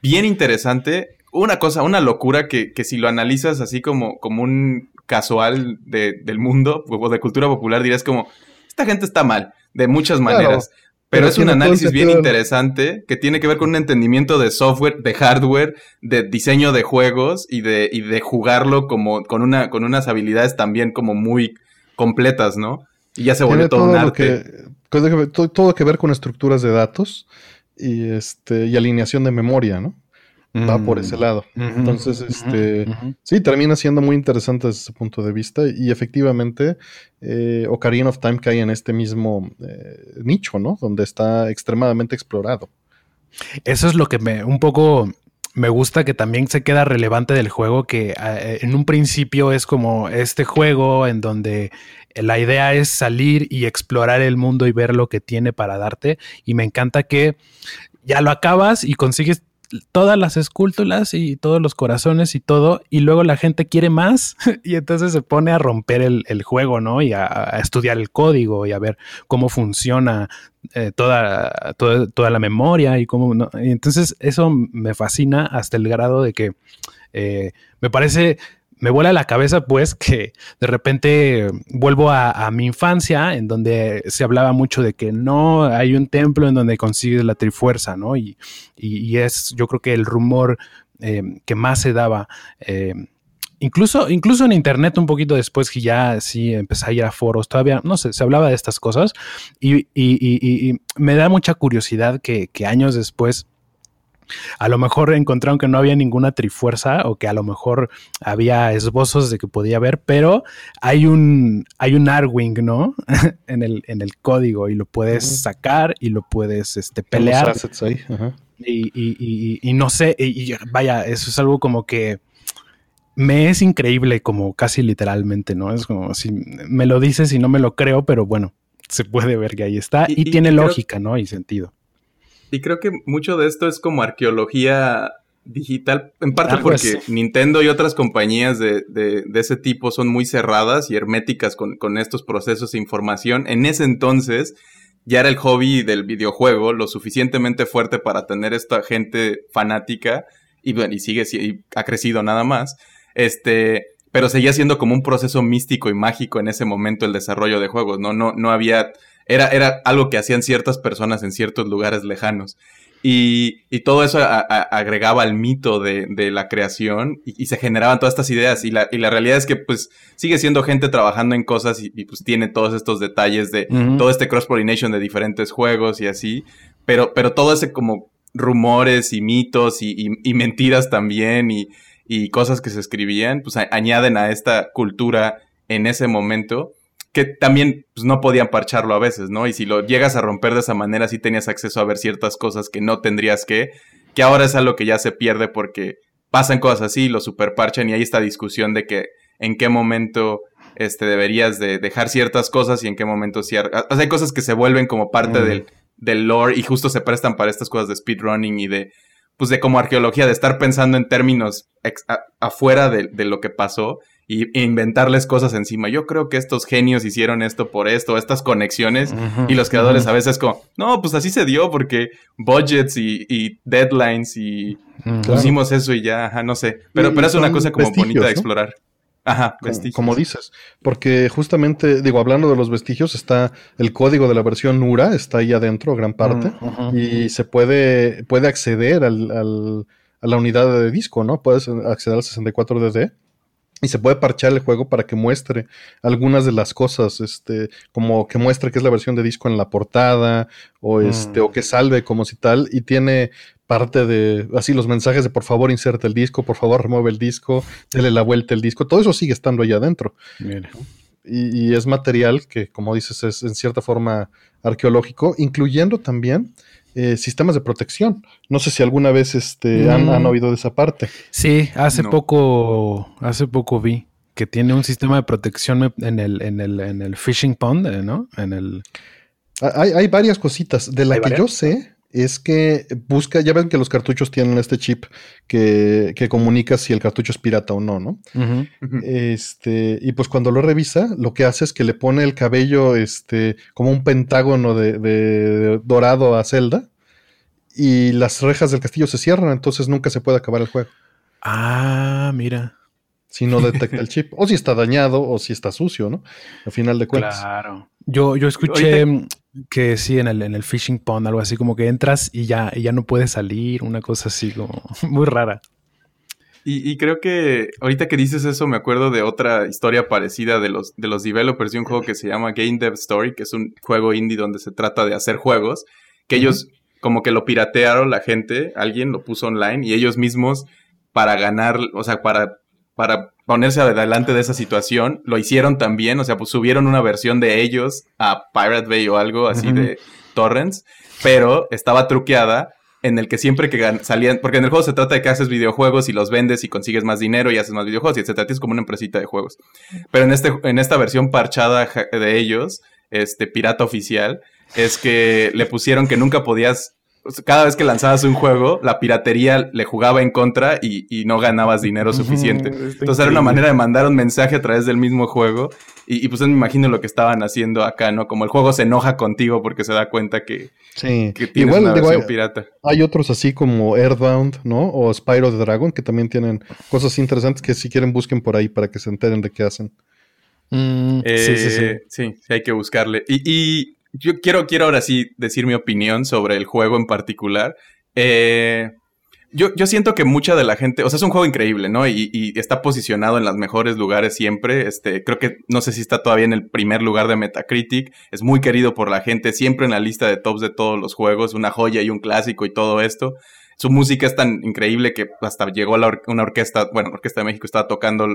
bien interesante. Una cosa, una locura que, que si lo analizas así como, como un casual de, del mundo o de cultura popular, dirías como, esta gente está mal, de muchas maneras. Pero, es un análisis bien interesante que tiene que ver con un entendimiento de software, de hardware, de diseño de juegos y de, y de jugarlo como con, una, con unas habilidades también como muy completas, ¿no? Y ya se vuelve todo, un arte. Que, todo, que ver con estructuras de datos y, este, y alineación de memoria, ¿no? Va por ese lado. Entonces, este, sí, termina siendo muy interesante desde ese punto de vista y efectivamente eh, Ocarina of Time cae en este mismo eh, nicho, ¿no? Donde está extremadamente explorado. Eso es lo que me un poco me gusta que también se queda relevante del juego, que eh, en un principio es como este juego en donde la idea es salir y explorar el mundo y ver lo que tiene para darte. Y me encanta que ya lo acabas y consigues todas las esculturas y todos los corazones y todo, y luego la gente quiere más y entonces se pone a romper el, juego, ¿no? Y a, estudiar el código y a ver cómo funciona eh, toda, toda, la memoria y cómo... Y entonces eso me fascina hasta el grado de que eh, me parece me vuela la cabeza, pues, que de repente vuelvo a, mi infancia, en donde se hablaba mucho de que no hay un templo en donde consigues la trifuerza, ¿no? Y, es, yo creo que el rumor eh, que más se daba. Eh, incluso, incluso en internet, un poquito después que ya sí empecé a ir a foros, todavía, no sé, se hablaba de estas cosas y, me da mucha curiosidad que, que años después a lo mejor encontraron que no había ninguna trifuerza o que a lo mejor había esbozos de que podía haber, pero hay un, hay un Arwing, ¿no? en, el, en el código y lo puedes sacar y lo puedes este, pelear. Y, no sé, y, vaya, eso es algo como que me es increíble, como casi literalmente, ¿no? Es como si me lo dices y no me lo creo, pero bueno, se puede ver que ahí está y, tiene lógica, ¿no? Y sentido. Y creo que mucho de esto es como arqueología digital, en parte porque Nintendo y otras compañías de, de, de, ese tipo son muy cerradas y herméticas con, con, estos procesos de información. En ese entonces ya era el hobby del videojuego lo suficientemente fuerte para tener esta gente fanática y, bueno, y sigue, y ha crecido nada más. Este, pero seguía siendo como un proceso místico y mágico en ese momento el desarrollo de juegos, ¿no? No, no había era, era algo que hacían ciertas personas en ciertos lugares lejanos. Y, y todo eso agregaba al mito de, de la creación y, se generaban todas estas ideas. Y la, y la realidad es que pues sigue siendo gente trabajando en cosas y, pues tiene todos estos detalles de todo este cross-pollination de diferentes juegos y así. Pero, pero todo ese como rumores y mitos y, y mentiras también y, y cosas que se escribían, pues añaden a esta cultura en ese momento que también pues, no podían parcharlo a veces, ¿no? Y si lo llegas a romper de esa manera, sí tenías acceso a ver ciertas cosas que no tendrías que, que ahora es algo que ya se pierde porque pasan cosas así, lo superparchan y hay esta discusión de que en qué momento este, deberías de dejar ciertas cosas y en qué momento sí. O sea, hay cosas que se vuelven como parte mm. del, del lore y justo se prestan para estas cosas de speedrunning y de, pues de como arqueología, de estar pensando en términos afuera de, de, lo que pasó y inventarles cosas encima. Yo creo que estos genios hicieron esto por esto, estas conexiones, y los creadores a veces como, no, pues así se dio porque budgets y, deadlines y pusimos eso y ya, ajá, no sé. Pero, pero es una cosa como bonita de explorar. Ajá, vestigios. Como, dices, porque justamente, digo, hablando de los vestigios, está el código de la versión Nura, está ahí adentro, gran parte, y se puede, puede acceder al, al, a la unidad de disco, ¿no? Puedes acceder al 64DD y se puede parchar el juego para que muestre algunas de las cosas, este, como que muestre que es la versión de disco en la portada, o este, o mm. que salve como si tal, y tiene parte de, así los mensajes de por favor inserte el disco, por favor remueve el disco, dele la vuelta el disco, todo eso sigue estando ahí adentro. Y, y, es material que, como dices, es en cierta forma arqueológico, incluyendo también eh, sistemas de protección. No sé si alguna vez este, han, mm. oído de esa parte. Sí, hace poco, hace poco vi que tiene un sistema de protección en el, en el, en el fishing pond, eh, ¿no? En el. Hay, hay varias cositas. De la que yo sé, es que busca, ya ven que los cartuchos tienen este chip que, que comunica si el cartucho es pirata o no, ¿no? Este, y pues cuando lo revisa, lo que hace es que le pone el cabello, este, como un pentágono de, dorado a Zelda, y las rejas del castillo se cierran, entonces nunca se puede acabar el juego. Ah, mira. Si no detecta el chip, o si está dañado, o si está sucio, ¿no? Al final de cuentas. Claro. Yo, yo escuché que sí, en el, en el fishing pond, algo así, como que entras y ya, ya no puedes salir, una cosa así como muy rara. Y, creo que ahorita que dices eso me acuerdo de otra historia parecida de los, de los developers de un juego que se llama Game Dev Story, que es un juego indie donde se trata de hacer juegos, que ellos como que lo piratearon la gente, alguien lo puso online y ellos mismos para ganar, o sea, para, para ponerse adelante de esa situación, lo hicieron también, o sea, pues subieron una versión de ellos a Pirate Bay o algo así de torrents, pero estaba truqueada en el que siempre que salían, porque en el juego se trata de que haces videojuegos y los vendes y consigues más dinero y haces más videojuegos y etcétera, es como una empresita de juegos. Pero en este en esta versión parchada de ellos, este pirata oficial, es que le pusieron que nunca podías cada vez que lanzabas un juego, la piratería le jugaba en contra y, no ganabas dinero suficiente. Entonces era una manera de mandar un mensaje a través del mismo juego. Y, pues me imagino lo que estaban haciendo acá, ¿no? Como el juego se enoja contigo porque se da cuenta que, sí. tienes una versión pirata. Hay otros así como Earthbound, ¿no? O Spyro the Dragon, que también tienen cosas interesantes que si quieren busquen por ahí para que se enteren de qué hacen. Mm, sí, sí, sí. Eh, sí, sí, hay que buscarle. y yo quiero, quiero ahora sí decir mi opinión sobre el juego en particular. Eh, yo, yo, siento que mucha de la gente, o sea, es un juego increíble, ¿no? Y, está posicionado en los mejores lugares siempre. Este, creo que no sé si está todavía en el primer lugar de Metacritic. Es muy querido por la gente, siempre en la lista de tops de todos los juegos, una joya y un clásico y todo esto. Su música es tan increíble que hasta llegó la una orquesta, bueno, Orquesta de México estaba tocando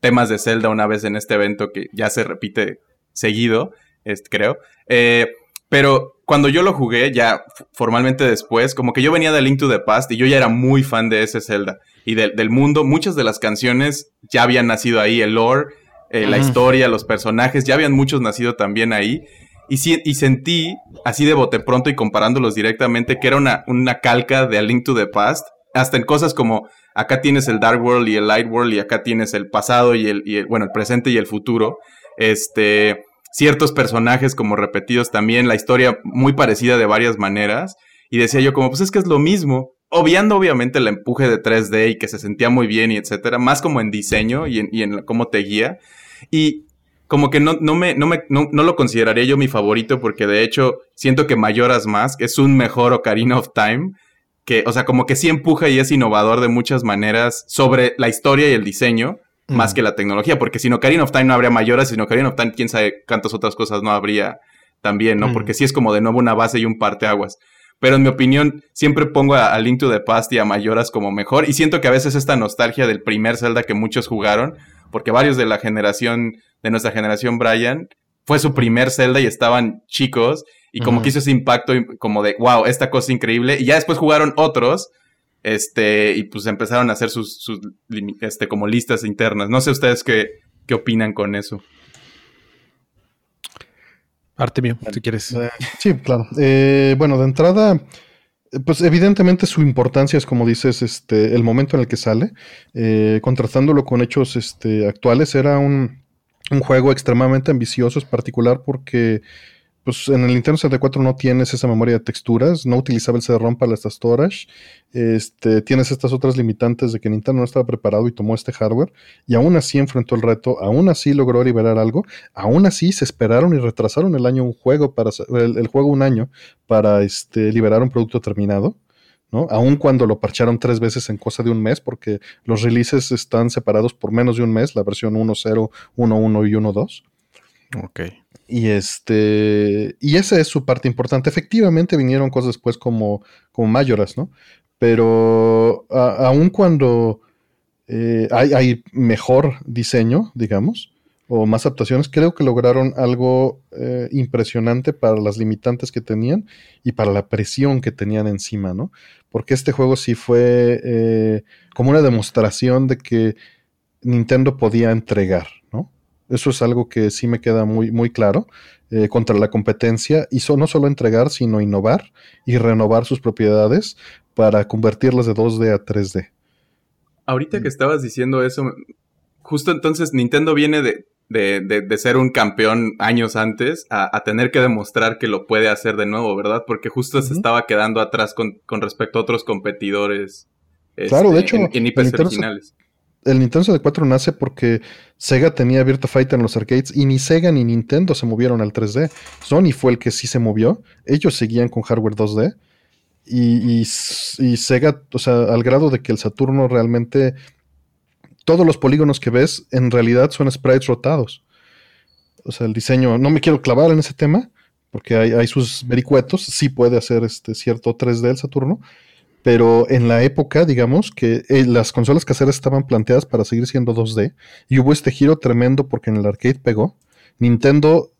temas de Zelda una vez en este evento que ya se repite seguido este, creo. Eh, pero cuando yo lo jugué, ya formalmente después, como que yo venía de Link to the Past y yo ya era muy fan de ese Zelda y del mundo. Muchas de las canciones ya habían nacido ahí, el lore, eh, la historia, los personajes, ya habían muchos nacido también ahí. Y, y sentí, así de bote pronto y comparándolos directamente, que era una, una calca de A Link to the Past. Hasta en cosas como acá tienes el Dark World y el Light World y acá tienes el pasado y el, y el bueno, el presente y el futuro. Este, ciertos personajes como repetidos también, la historia muy parecida de varias maneras. Y decía yo como, pues es que es lo mismo. Obviando obviamente el empuje de 3D y que se sentía muy bien y etcétera, más como en diseño y en, cómo te guía. Y como que no, no, me, no, me, no, lo consideraría yo mi favorito porque de hecho siento que Mayoras Mask es un mejor Ocarina of Time que, o sea, como que sí empuja y es innovador de muchas maneras sobre la historia y el diseño, más que la tecnología, porque sin Ocarina of Time no habría mayoras, sin Ocarina of Time quién sabe cuántas otras cosas no habría también, ¿no? Porque sí es como de nuevo una base y un parteaguas. Pero en mi opinión, siempre pongo a, Link to the Past y a Mayoras como mejor. Y siento que a veces esta nostalgia del primer Zelda que muchos jugaron, porque varios de la generación, de nuestra generación, Brian, fue su primer Zelda y estaban chicos. Y como que hizo ese impacto como de, wow, esta cosa increíble. Y ya después jugaron otros este, y pues empezaron a hacer sus, sus este, como listas internas. No sé ustedes qué, qué opinan con eso. Artemio, si quieres. Eh, sí, claro. Eh, bueno, de entrada, pues evidentemente su importancia es, como dices, este, el momento en el que sale. Eh, contrastándolo con hechos este, actuales, era un, un juego extremadamente ambicioso, es particular porque pues en el Nintendo 64 no tienes esa memoria de texturas, no utilizaba el CD-ROM para storage, este, tienes estas otras limitantes de que Nintendo no estaba preparado y tomó este hardware, y aún así enfrentó el reto, aún así logró liberar algo, aún así se esperaron y retrasaron el año un juego para el, juego un año para este, liberar un producto terminado. ¿no? Aun cuando lo parcharon tres veces en cosa de un mes, porque los releases están separados por menos de un mes, la versión 1.0, 1.1 y 1.2. Ok. Y este. Y esa es su parte importante. Efectivamente vinieron cosas después como, como mayoras, ¿no? Pero aun cuando eh, hay, mejor diseño, digamos, o más adaptaciones, creo que lograron algo eh, impresionante para las limitantes que tenían y para la presión que tenían encima, ¿no? Porque este juego sí fue eh, como una demostración de que Nintendo podía entregar, ¿no? Eso es algo que sí me queda muy, muy claro eh, contra la competencia y no solo entregar, sino innovar y renovar sus propiedades para convertirlas de 2D a 3D. Ahorita que estabas diciendo eso, justo entonces Nintendo viene de, de, ser un campeón años antes a, tener que demostrar que lo puede hacer de nuevo, ¿verdad? Porque justo se estaba quedando atrás con, respecto a otros competidores. claro, de este, hecho, en, IPs originales el Nintendo 64 nace porque Sega tenía Virtua Fighter en los arcades y ni Sega ni Nintendo se movieron al 3D. Sony fue el que sí se movió. Ellos seguían con hardware 2D. Y, Sega, o sea, al grado de que el Saturno realmente. Todos los polígonos que ves en realidad son sprites rotados. O sea, el diseño. No me quiero clavar en ese tema, porque hay, sus vericuetos, sí puede hacer este cierto 3D el Saturno, pero en la época, digamos, que eh, las consolas caseras estaban planteadas para seguir siendo 2D, y hubo este giro tremendo porque en el arcade pegó. Nintendo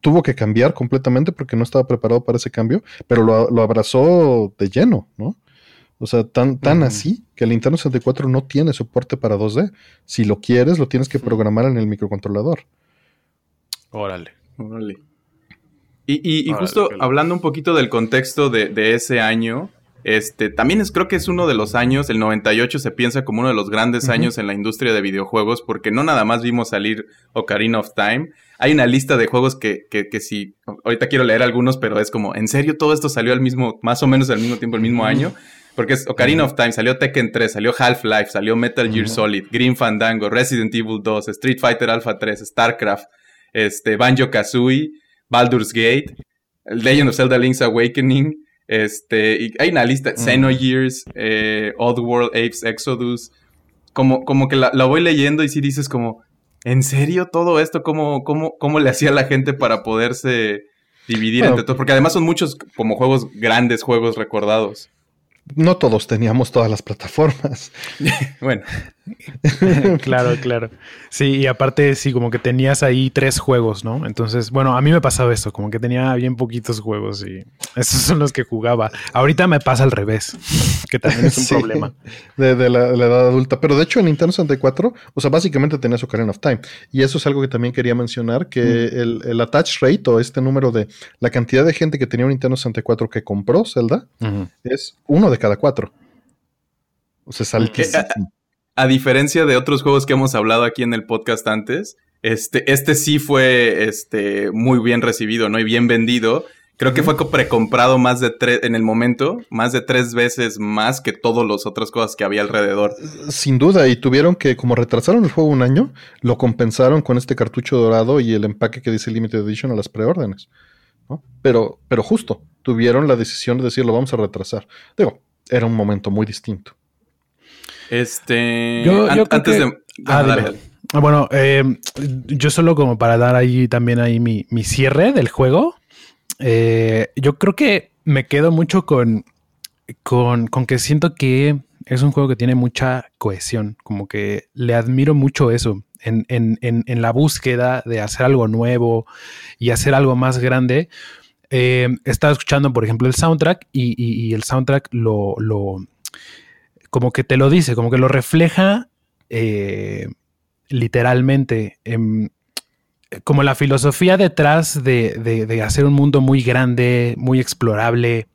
tuvo que cambiar completamente porque no estaba preparado para ese cambio, pero lo, abrazó de lleno, ¿no? O sea, tan, tan así que el Nintendo 64 no tiene soporte para 2D. Si lo quieres, lo tienes que programar en el microcontrolador. Órale. Órale. Y, justo hablando un poquito del contexto de, ese año, este, también es, creo que es uno de los años, el 98 se piensa como uno de los grandes años en la industria de videojuegos, porque no nada más vimos salir Ocarina of Time, hay una lista de juegos que, que, que si, ahorita quiero leer algunos, pero es como, ¿en serio todo esto salió al mismo, más o menos al mismo tiempo, el mismo año? Porque es Ocarina of Time, salió Tekken 3, salió Half-Life, salió Metal Gear Solid, Green Fandango, Resident Evil 2, Street Fighter Alpha 3, StarCraft, este, Banjo Kazooie, Baldur's Gate, Legend of Zelda Link's Awakening, este, y hay una lista, Xenogears, eh, Oddworld, Apes, Exodus, como, como que la, voy leyendo y si dices como, ¿en serio todo esto? ¿Cómo, cómo, cómo le hacía la gente para poderse dividir entre todos? Porque además son muchos como juegos grandes, juegos recordados no todos teníamos todas las plataformas. bueno. claro, claro. Sí, y aparte, sí, como que tenías ahí tres juegos, ¿no? Entonces, bueno, a mí me pasaba eso, como que tenía bien poquitos juegos y esos son los que jugaba. Ahorita me pasa al revés, que también es un problema. De, la, edad adulta. Pero de hecho, en Nintendo 64, o sea, básicamente tenías Ocarina of Time. Y eso es algo que también quería mencionar, que mm. el, attach rate o este número de la cantidad de gente que tenía un Nintendo 64 que compró Zelda es uno de cada cuatro. O sea, es altísimo a diferencia de otros juegos que hemos hablado aquí en el podcast antes, este, este sí fue este, muy bien recibido, ¿no? Y bien vendido. Creo que fue precomprado más de tres, en el momento, más de tres veces más que todas las otras cosas que había alrededor. Sin duda, y tuvieron que, como retrasaron el juego un año, lo compensaron con este cartucho dorado y el empaque que dice Limited Edition a las preórdenes. ¿no? Pero, pero justo, tuvieron la decisión de decir, lo vamos a retrasar. Digo, era un momento muy distinto. Este. Yo, antes de. Ah, ah bueno, eh, yo solo como para dar ahí también ahí mi, cierre del juego. Eh, yo creo que me quedo mucho con, con, con, que siento que es un juego que tiene mucha cohesión. Como que le admiro mucho eso. En, en, en, la búsqueda de hacer algo nuevo y hacer algo más grande. Eh, estaba escuchando, por ejemplo, el soundtrack y, y el soundtrack lo, lo, como que te lo dice, como que lo refleja eh, literalmente. como la filosofía detrás de, hacer un mundo muy grande, muy explorable.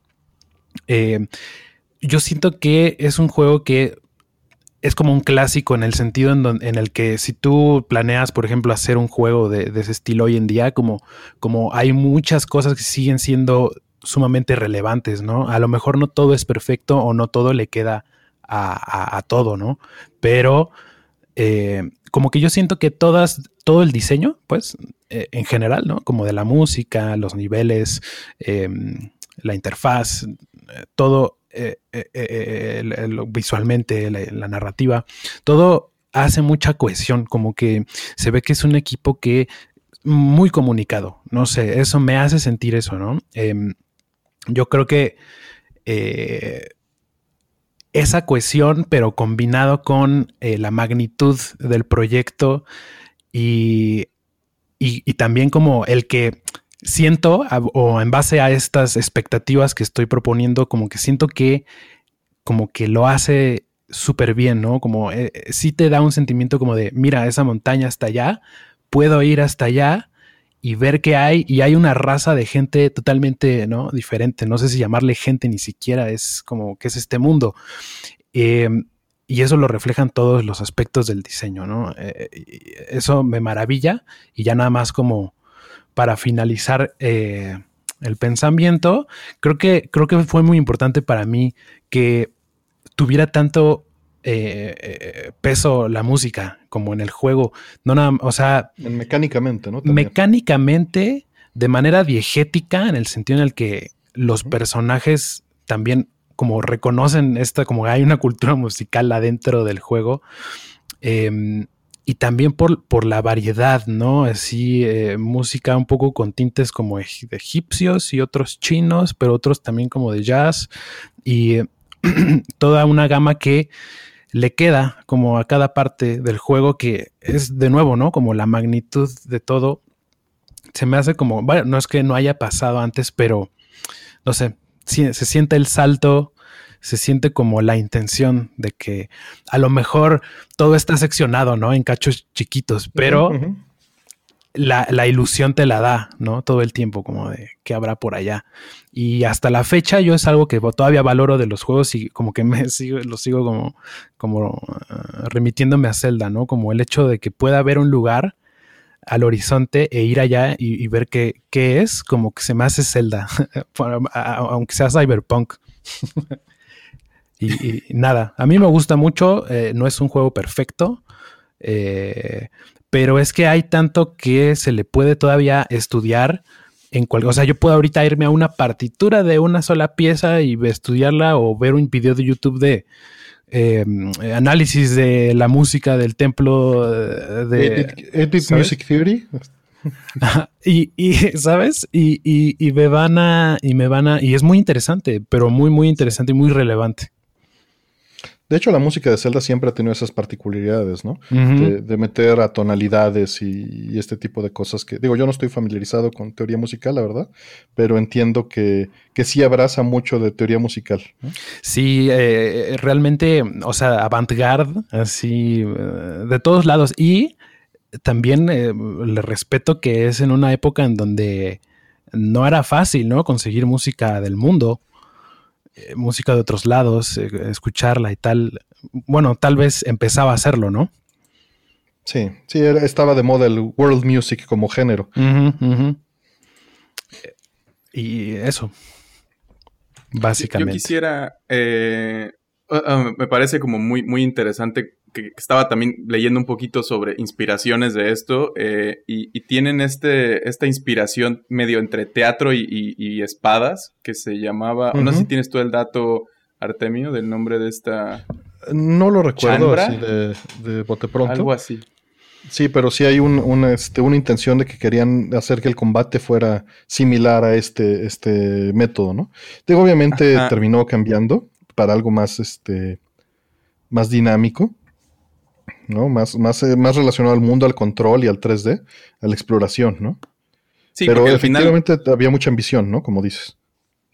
Eh, yo siento que es un juego que es como un clásico en el sentido en, el que si tú planeas, por ejemplo, hacer un juego de, ese estilo hoy en día, como, como hay muchas cosas que siguen siendo sumamente relevantes, ¿no? A lo mejor no todo es perfecto o no todo le queda a, todo, ¿no? Pero eh, como que yo siento que todas, todo el diseño, pues, eh, en general, ¿no? Como de la música, los niveles, em, la interfaz, eh, todo visualmente, la, narrativa, todo hace mucha cohesión, como que se ve que es un equipo que muy comunicado, no sé, eso me hace sentir eso, ¿no? Em, yo creo que esa cohesión, pero combinado con eh, la magnitud del proyecto y, y, también como el que siento, o en base a estas expectativas que estoy proponiendo, como que siento que como que lo hace súper bien, ¿no? Como eh, sí te da un sentimiento como de, mira, esa montaña está allá, puedo ir hasta allá y ver que hay, y hay una raza de gente totalmente ¿no? diferente. No sé si llamarle gente ni siquiera, es como que es este mundo. Em, y eso lo reflejan todos los aspectos del diseño, ¿no? Eh, eso me maravilla. Y ya nada más como para finalizar eh, el pensamiento, creo que, creo que fue muy importante para mí que tuviera tanto eh, eh, peso la música como en el juego. No nada, o sea. Mecánicamente, ¿no? Mecánicamente, de manera diegética, en el sentido en el que los personajes también como reconocen esta, como hay una cultura musical adentro del juego. Em, y también por, por la variedad, ¿no? Así, eh, música un poco con tintes como de egipcios y otros chinos, pero otros también como de jazz y toda una gama que le queda como a cada parte del juego que es de nuevo, ¿no? Como la magnitud de todo. Se me hace como, bueno, no es que no haya pasado antes, pero no sé, se siente el salto se siente como la intención de que a lo mejor todo está seccionado, ¿no? En cachos chiquitos, pero la, ilusión te la da, ¿no? Todo el tiempo, como de qué habrá por allá. Y hasta la fecha yo es algo que todavía valoro de los juegos y como que me sigo, lo sigo como, como ah, remitiéndome a Zelda, ¿no? Como el hecho de que pueda haber un lugar al horizonte e ir allá y, ver qué, qué, es, como que se me hace Zelda, aunque sea cyberpunk. Y, nada, a mí me gusta mucho, eh, no es un juego perfecto, eh, pero es que hay tanto que se le puede todavía estudiar en cual, o sea, yo puedo ahorita irme a una partitura de una sola pieza y estudiarla o ver un video de YouTube de em, análisis de la música del templo eh, de Edit, Music Theory. y, y, ¿sabes? Y, y, y, me van a, y me van a, y es muy interesante, pero muy, muy interesante y muy relevante. De hecho, la música de Zelda siempre ha tenido esas particularidades, ¿no? de, meter a tonalidades y, este tipo de cosas que, digo, yo no estoy familiarizado con teoría musical, la verdad, pero entiendo que, que sí abraza mucho de teoría musical. Sí, eh, realmente, o sea, avant-garde, así, eh, de todos lados. Y también eh, le respeto que es en una época en donde no era fácil, ¿no? Conseguir música del mundo. Eh, música de otros lados, eh, escucharla y tal. Bueno, tal vez empezaba a hacerlo, ¿no? Sí, sí, estaba de moda el world music como género. Y eso, básicamente. Yo quisiera, eh, ah, ah, me parece como muy, muy interesante que estaba también leyendo un poquito sobre inspiraciones de esto eh, y, tienen este, esta inspiración medio entre teatro y, espadas que se llamaba, no sé si tienes tú el dato, Artemio, del nombre de esta... No lo recuerdo así de, de bote pronto. Algo así. Sí, pero sí hay una, este, una intención de que querían hacer que el combate fuera similar a este, este método, ¿no? Digo, obviamente terminó cambiando para algo más, este, más dinámico. ¿No? Más, más, eh, más relacionado al mundo, al control y al 3D, a la exploración, ¿no? Sí, Pero efectivamente había mucha ambición, ¿no? Como dices.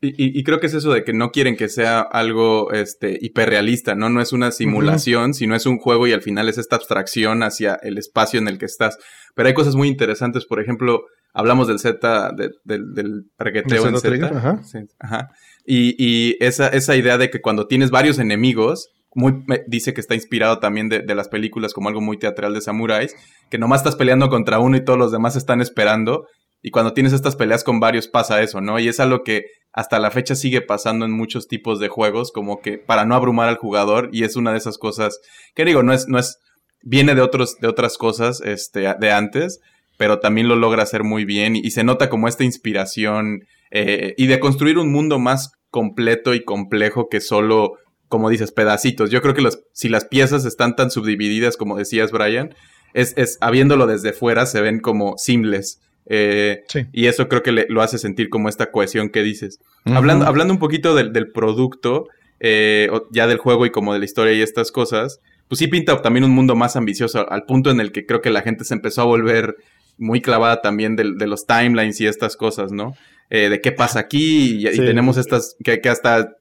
Y, creo que es eso de que no quieren que sea algo este, hiperrealista, ¿no? No es una simulación, sino es un juego y al final es esta abstracción hacia el espacio en el que estás. Pero hay cosas muy interesantes, por ejemplo, hablamos del Z, del, del regueteo en Z. Ajá. ajá. Y, y esa, esa idea de que cuando tienes varios enemigos, muy, dice que está inspirado también de, las películas como algo muy teatral de samuráis, que nomás estás peleando contra uno y todos los demás están esperando. Y cuando tienes estas peleas con varios pasa eso, ¿no? Y es algo que hasta la fecha sigue pasando en muchos tipos de juegos, como que para no abrumar al jugador, y es una de esas cosas que digo, no es, no es, viene de otros, de otras cosas, este, de antes, pero también lo logra hacer muy bien, y, se nota como esta inspiración, eh, y de construir un mundo más completo y complejo que solo como dices, pedacitos. Yo creo que los, si las piezas están tan subdivididas como decías, Brian, es, es habiéndolo desde fuera se ven como simples. Eh, y eso creo que lo hace sentir como esta cohesión que dices. hablando, hablando un poquito del, producto, eh, ya del juego y como de la historia y estas cosas, pues sí pinta también un mundo más ambicioso, al punto en el que creo que la gente se empezó a volver muy clavada también de, los timelines y estas cosas, ¿no? Eh, de qué pasa aquí y, tenemos estas, que, que hasta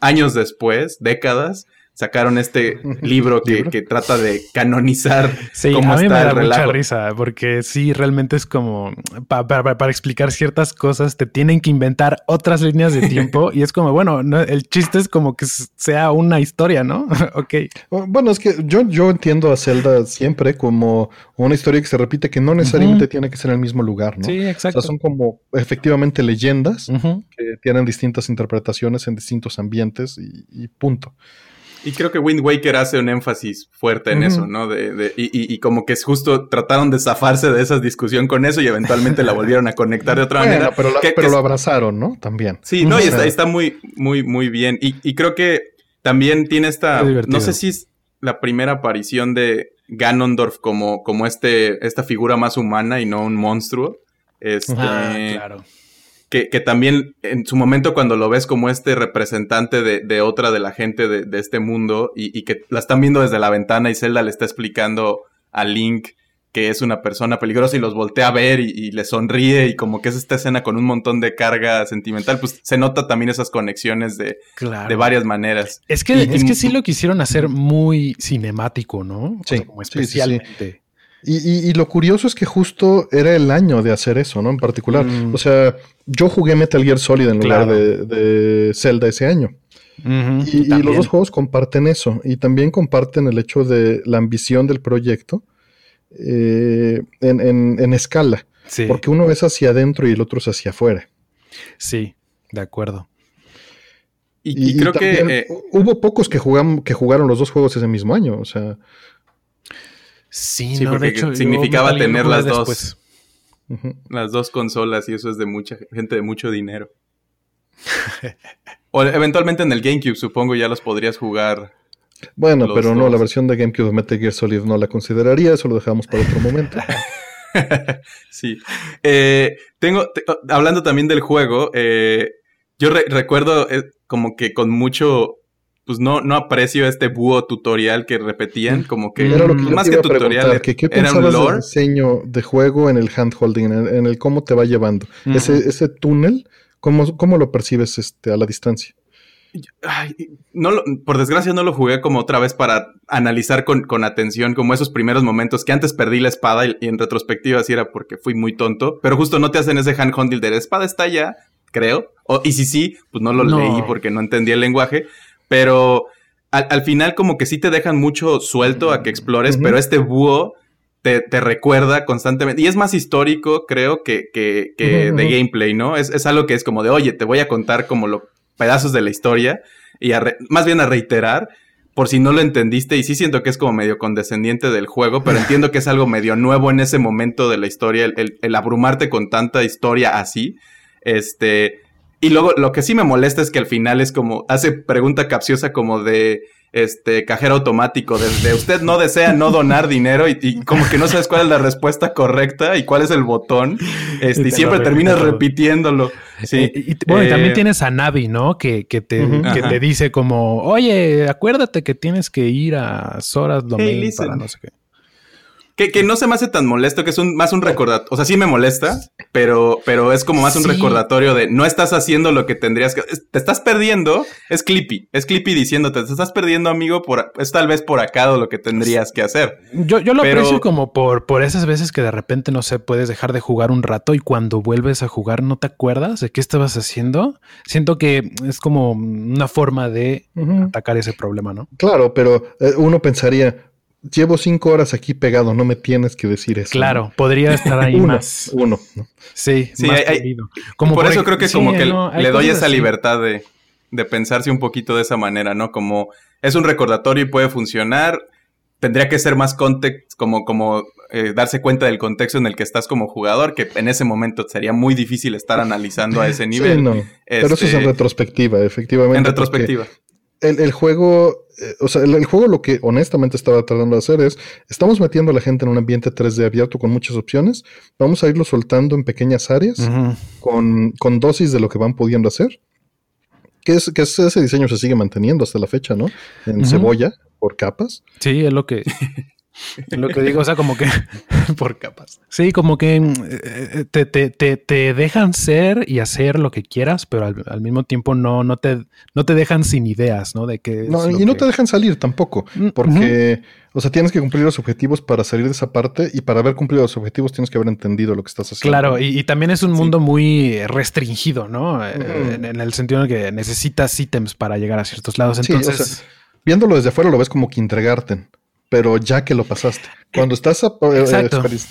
años después, décadas, sacaron este libro que, que trata de canonizar sí, cómo a mí me da mucha risa porque sí realmente es como para explicar ciertas cosas te tienen que inventar otras líneas de tiempo y es como bueno el chiste es como que sea una historia no ok. Bueno es que yo yo entiendo a Zelda siempre como una historia que se repite que no necesariamente tiene que ser en el mismo lugar no sí exacto o sea, son como efectivamente leyendas que tienen distintas interpretaciones en distintos ambientes y punto y creo que Wind Waker hace un énfasis fuerte en eso, ¿no? De, de, y, y, como que es justo trataron de zafarse de esa discusión con eso y eventualmente la volvieron a conectar de otra manera. Pero, pero lo abrazaron, ¿no? También. Sí, no, y está, está muy, muy, muy bien. Y, y creo que también tiene esta. No sé si es la primera aparición de, Ganondorf como, como este, esta figura más humana y no un monstruo. Este, Ah, claro. Que, que también en su momento cuando lo ves como este representante de, de otra de la gente de, de este mundo y, y que la están viendo desde la ventana y Zelda le está explicando a Link que es una persona peligrosa y los voltea a ver y, y le sonríe y como que es esta escena con un montón de carga sentimental, pues se nota también esas conexiones de, Claro. de varias maneras. Es que, Y- es que sí lo quisieron hacer muy cinemático, ¿no? O sea, Sí, como sí, sí, sí. Y, y- y lo curioso es que justo era el año de hacer eso, ¿no? En particular. Mm. O sea, yo jugué Metal Gear Solid en lugar Claro. de, de Zelda ese año. Y, los dos juegos comparten eso. Y también comparten el hecho de la ambición del proyecto eh, en, en- en escala. Sí, Porque uno es hacia adentro y el otro es hacia afuera. sí, de acuerdo. Y, y creo que... eh, hu- hubo pocos que, jugam- que jugaron los dos juegos ese mismo año. O sea, Sí, Sí, no, porque de hecho, significaba tener las dos. las dos consolas y eso es de mucha gente de mucho dinero. o eventualmente en el GameCube supongo ya los podrías jugar. bueno, Los pero no, la versión de GameCube de Metal Gear Solid no la consideraría. Eso lo dejamos para otro momento. sí. Eh, tengo, te- hablando también del juego, eh, yo re- recuerdo eh, como que con mucho, pues no, no aprecio este búho tutorial que repetían, como que Era lo que yo más te que tutorial, preguntar, que ¿qué era un pensabas del lore. diseño de juego en el handholding, en el, en el cómo te va llevando? Ese, ese túnel, ¿cómo, cómo lo percibes este, a la distancia? Ay, no lo- por desgracia no lo jugué como otra vez para analizar con, con atención como esos primeros momentos que antes perdí la espada y, y en retrospectiva sí era porque fui muy tonto, pero justo no te hacen ese handholding de la espada está ya, creo, o, y si sí, pues no lo No. leí porque no entendía el lenguaje, pero al, al final como que sí te dejan mucho suelto a que explores, pero este búho te, te recuerda constantemente. Y es más histórico, creo, que, que, que de gameplay, ¿no? Es, es algo que es como de, oye, te voy a contar como los pedazos de la historia y a re- más bien a reiterar por si no lo entendiste y sí siento que es como medio condescendiente del juego, pero entiendo que es algo medio nuevo en ese momento de la historia, el, el- el abrumarte con tanta historia así, este, y luego lo que sí me molesta es que al final es como, hace pregunta capciosa como de, este, cajero automático, de, de usted no desea no donar dinero y, y como que no sabes cuál es la respuesta correcta y cuál es el botón, este, Y siempre terminas todo. repitiéndolo. Sí. Eh, y, bueno, y también Eh, tienes a Navi, ¿no? Que, que, te, que te dice como, oye, acuérdate que tienes que ir a Sora's Domain para no sé qué. Que, que no se me hace tan molesto, que es un, más un recordatorio. O sea, sí me molesta, pero, pero es como más un Sí. recordatorio de no estás haciendo lo que tendrías que. es- Te estás perdiendo. Es Clippy. Es Clippy diciéndote, te estás perdiendo, amigo. Por, es tal vez por acá lo que tendrías que hacer. Yo, yo lo Pero- aprecio como por, por esas veces que de repente, no sé, puedes dejar de jugar un rato y cuando vuelves a jugar no te acuerdas de qué estabas haciendo. Siento que es como una forma de atacar ese problema, ¿no? Claro, pero eh, uno pensaría, llevo cinco horas aquí pegado, no me tienes que decir eso. Claro, podría estar ahí Uno, más. uno. ¿no? Sí, Sí, más hay-. Como por, eso creo que sí, como que no, le doy esa así. libertad de, de pensarse un poquito de esa manera, ¿no? Como es un recordatorio y puede funcionar. Tendría que ser más context, como, como eh, darse cuenta del contexto en el que estás como jugador, que en ese momento sería muy difícil estar analizando a ese nivel. Sí, no. Pero eso es Este, en retrospectiva, efectivamente. En retrospectiva. El, el juego, eh, o sea, el, el juego lo que honestamente estaba tratando de hacer es, estamos metiendo a la gente en un ambiente 3D abierto con muchas opciones, vamos a irlo soltando en pequeñas áreas, con, con dosis de lo que van pudiendo hacer. Que, es, que es- ese diseño se sigue manteniendo hasta la fecha, ¿no? En cebolla, por capas. Sí, es lo que, lo que digo, o sea, como que por capas. Sí, como que mm, eh, te, te, te, te dejan ser y hacer lo que quieras, pero al, al mismo tiempo no, no, te, no te dejan sin ideas, ¿no? De que No, y no te dejan salir tampoco, Mm, porque, o sea, tienes que cumplir los objetivos para salir de esa parte y para haber cumplido los objetivos tienes que haber entendido lo que estás haciendo. Claro, y, y también es un Sí. mundo muy restringido, ¿no? Eh, en, en el sentido de que necesitas ítems para llegar a ciertos lados. Sí, o Entonces, sea, Viéndolo desde afuera lo ves como Kindergarten, pero ya que lo pasaste. Cuando estás eh,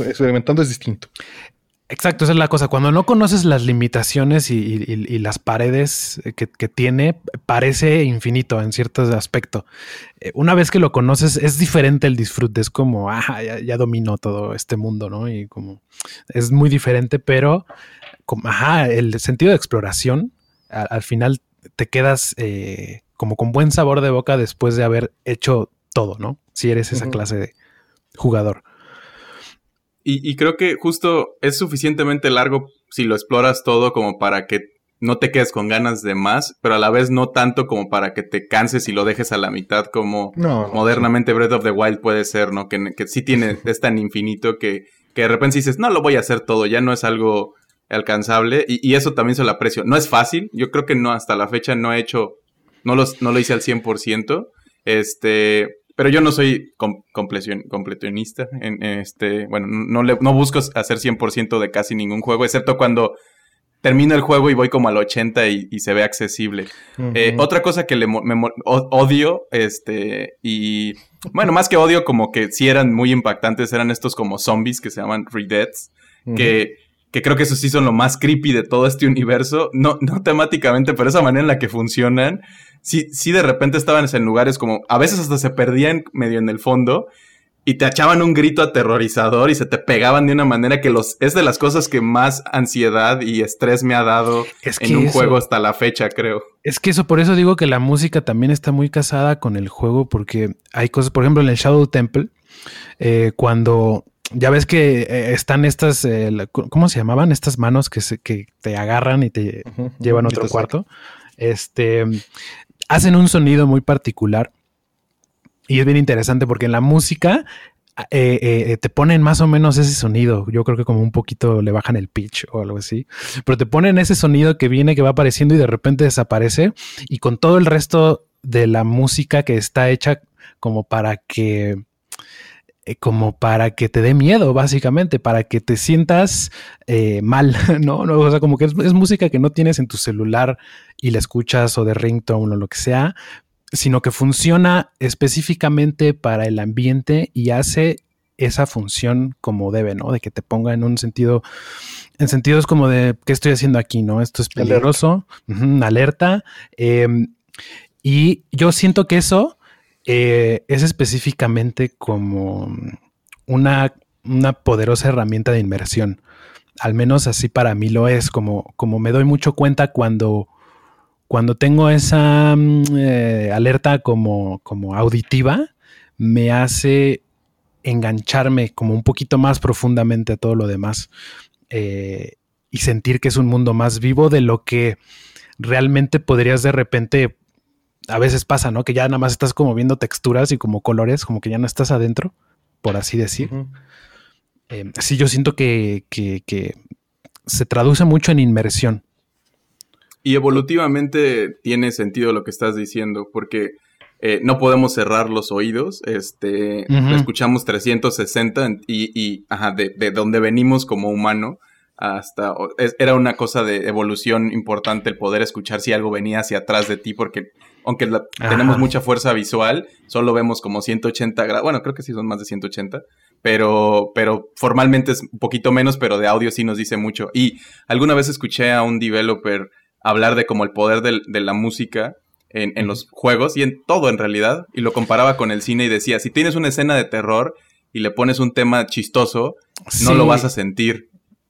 experimentando es distinto. Exacto, esa es la cosa. Cuando no conoces las limitaciones y, y- y las paredes que, que tiene, parece infinito en cierto aspecto. Eh, Una vez que lo conoces, es diferente el disfrute. Es como, ah, ya, ya domino todo este mundo, ¿no? Y como es muy diferente, pero como, ajá, el sentido de exploración, al final te quedas eh, como con buen sabor de boca después de haber hecho todo, ¿no? Si eres esa clase de jugador. Y, creo que justo es suficientemente largo si lo exploras todo como para que no te quedes con ganas de más, pero a la vez no tanto como para que te canses y lo dejes a la mitad como modernamente Breath of the Wild puede ser, ¿no? Que, que sí tiene, es tan infinito que, que de repente dices, no, lo voy a hacer todo, ya no es algo alcanzable y, y, eso también se lo aprecio. No es fácil, yo creo que no, hasta la fecha no he hecho, no, los, no lo hice al 100%, este, pero yo no soy completionista. En, este, bueno, no, le, no busco hacer 100% de casi ningún juego, excepto cuando termino el juego y voy como al 80 y, se ve accesible. Eh, otra cosa que le me, odio, este, y bueno, más que odio, como que sí eran muy impactantes, eran estos como zombies que se llaman Redeads, que que creo que eso sí son lo más creepy de todo este universo, no, no temáticamente, pero esa manera en la que funcionan, sí, sí de repente estaban en lugares como, a veces hasta se perdían medio en el fondo y te echaban un grito aterrorizador y se te pegaban de una manera que los, es de las cosas que más ansiedad y estrés me ha dado en un juego hasta la fecha, creo. Es que eso, por eso digo que la música también está muy casada con el juego, porque hay cosas, por ejemplo, en el Shadow Temple, eh, cuando ya ves que eh, están estas, eh, ¿cómo se llamaban? Estas manos que, se, que te agarran y te llevan a otro cuarto. Este, hacen un sonido muy particular y es bien interesante porque en la música eh, te ponen más o menos ese sonido. Yo creo que como un poquito le bajan el pitch o algo así. Pero te ponen ese sonido que viene, que va apareciendo y de repente desaparece. Y con todo el resto de la música que está hecha como para que como para que te dé miedo, básicamente, para que te sientas eh, mal, ¿no? ¿no? O sea, como que es, música que no tienes en tu celular y la escuchas o de ringtone o lo que sea, sino que funciona específicamente para el ambiente y hace esa función como debe, ¿no? De que te ponga en un sentido, en sentidos como de, ¿qué estoy haciendo aquí, no? Esto es peligroso, alerta. Em, y yo siento que eso eh, es específicamente como una, una, poderosa herramienta de inmersión. Al menos así para mí lo es, como, como me doy mucho cuenta cuando, cuando tengo esa mm, eh, alerta como, como auditiva, me hace engancharme como un poquito más profundamente a todo lo demás eh, y sentir que es un mundo más vivo de lo que realmente podrías de repente a veces pasa, ¿no? Que ya nada más estás como viendo texturas y como colores, como que ya no estás adentro, por así decir. Eh, sí, yo siento que, se traduce mucho en inmersión. Y evolutivamente tiene sentido lo que estás diciendo, porque eh, no podemos cerrar los oídos, este, escuchamos 360 y, y ajá, de, de, donde venimos como humano hasta, era una cosa de evolución importante el poder escuchar si algo venía hacia atrás de ti, porque aunque tenemos mucha fuerza visual, solo vemos como 180 grados, bueno, creo que sí son más de 180, pero, pero formalmente es un poquito menos, pero de audio sí nos dice mucho. Y alguna vez escuché a un developer hablar de como el poder de, la música en, en, los juegos y en todo en realidad, y lo comparaba con el cine y decía, si tienes una escena de terror y le pones un tema chistoso, no lo vas a sentir.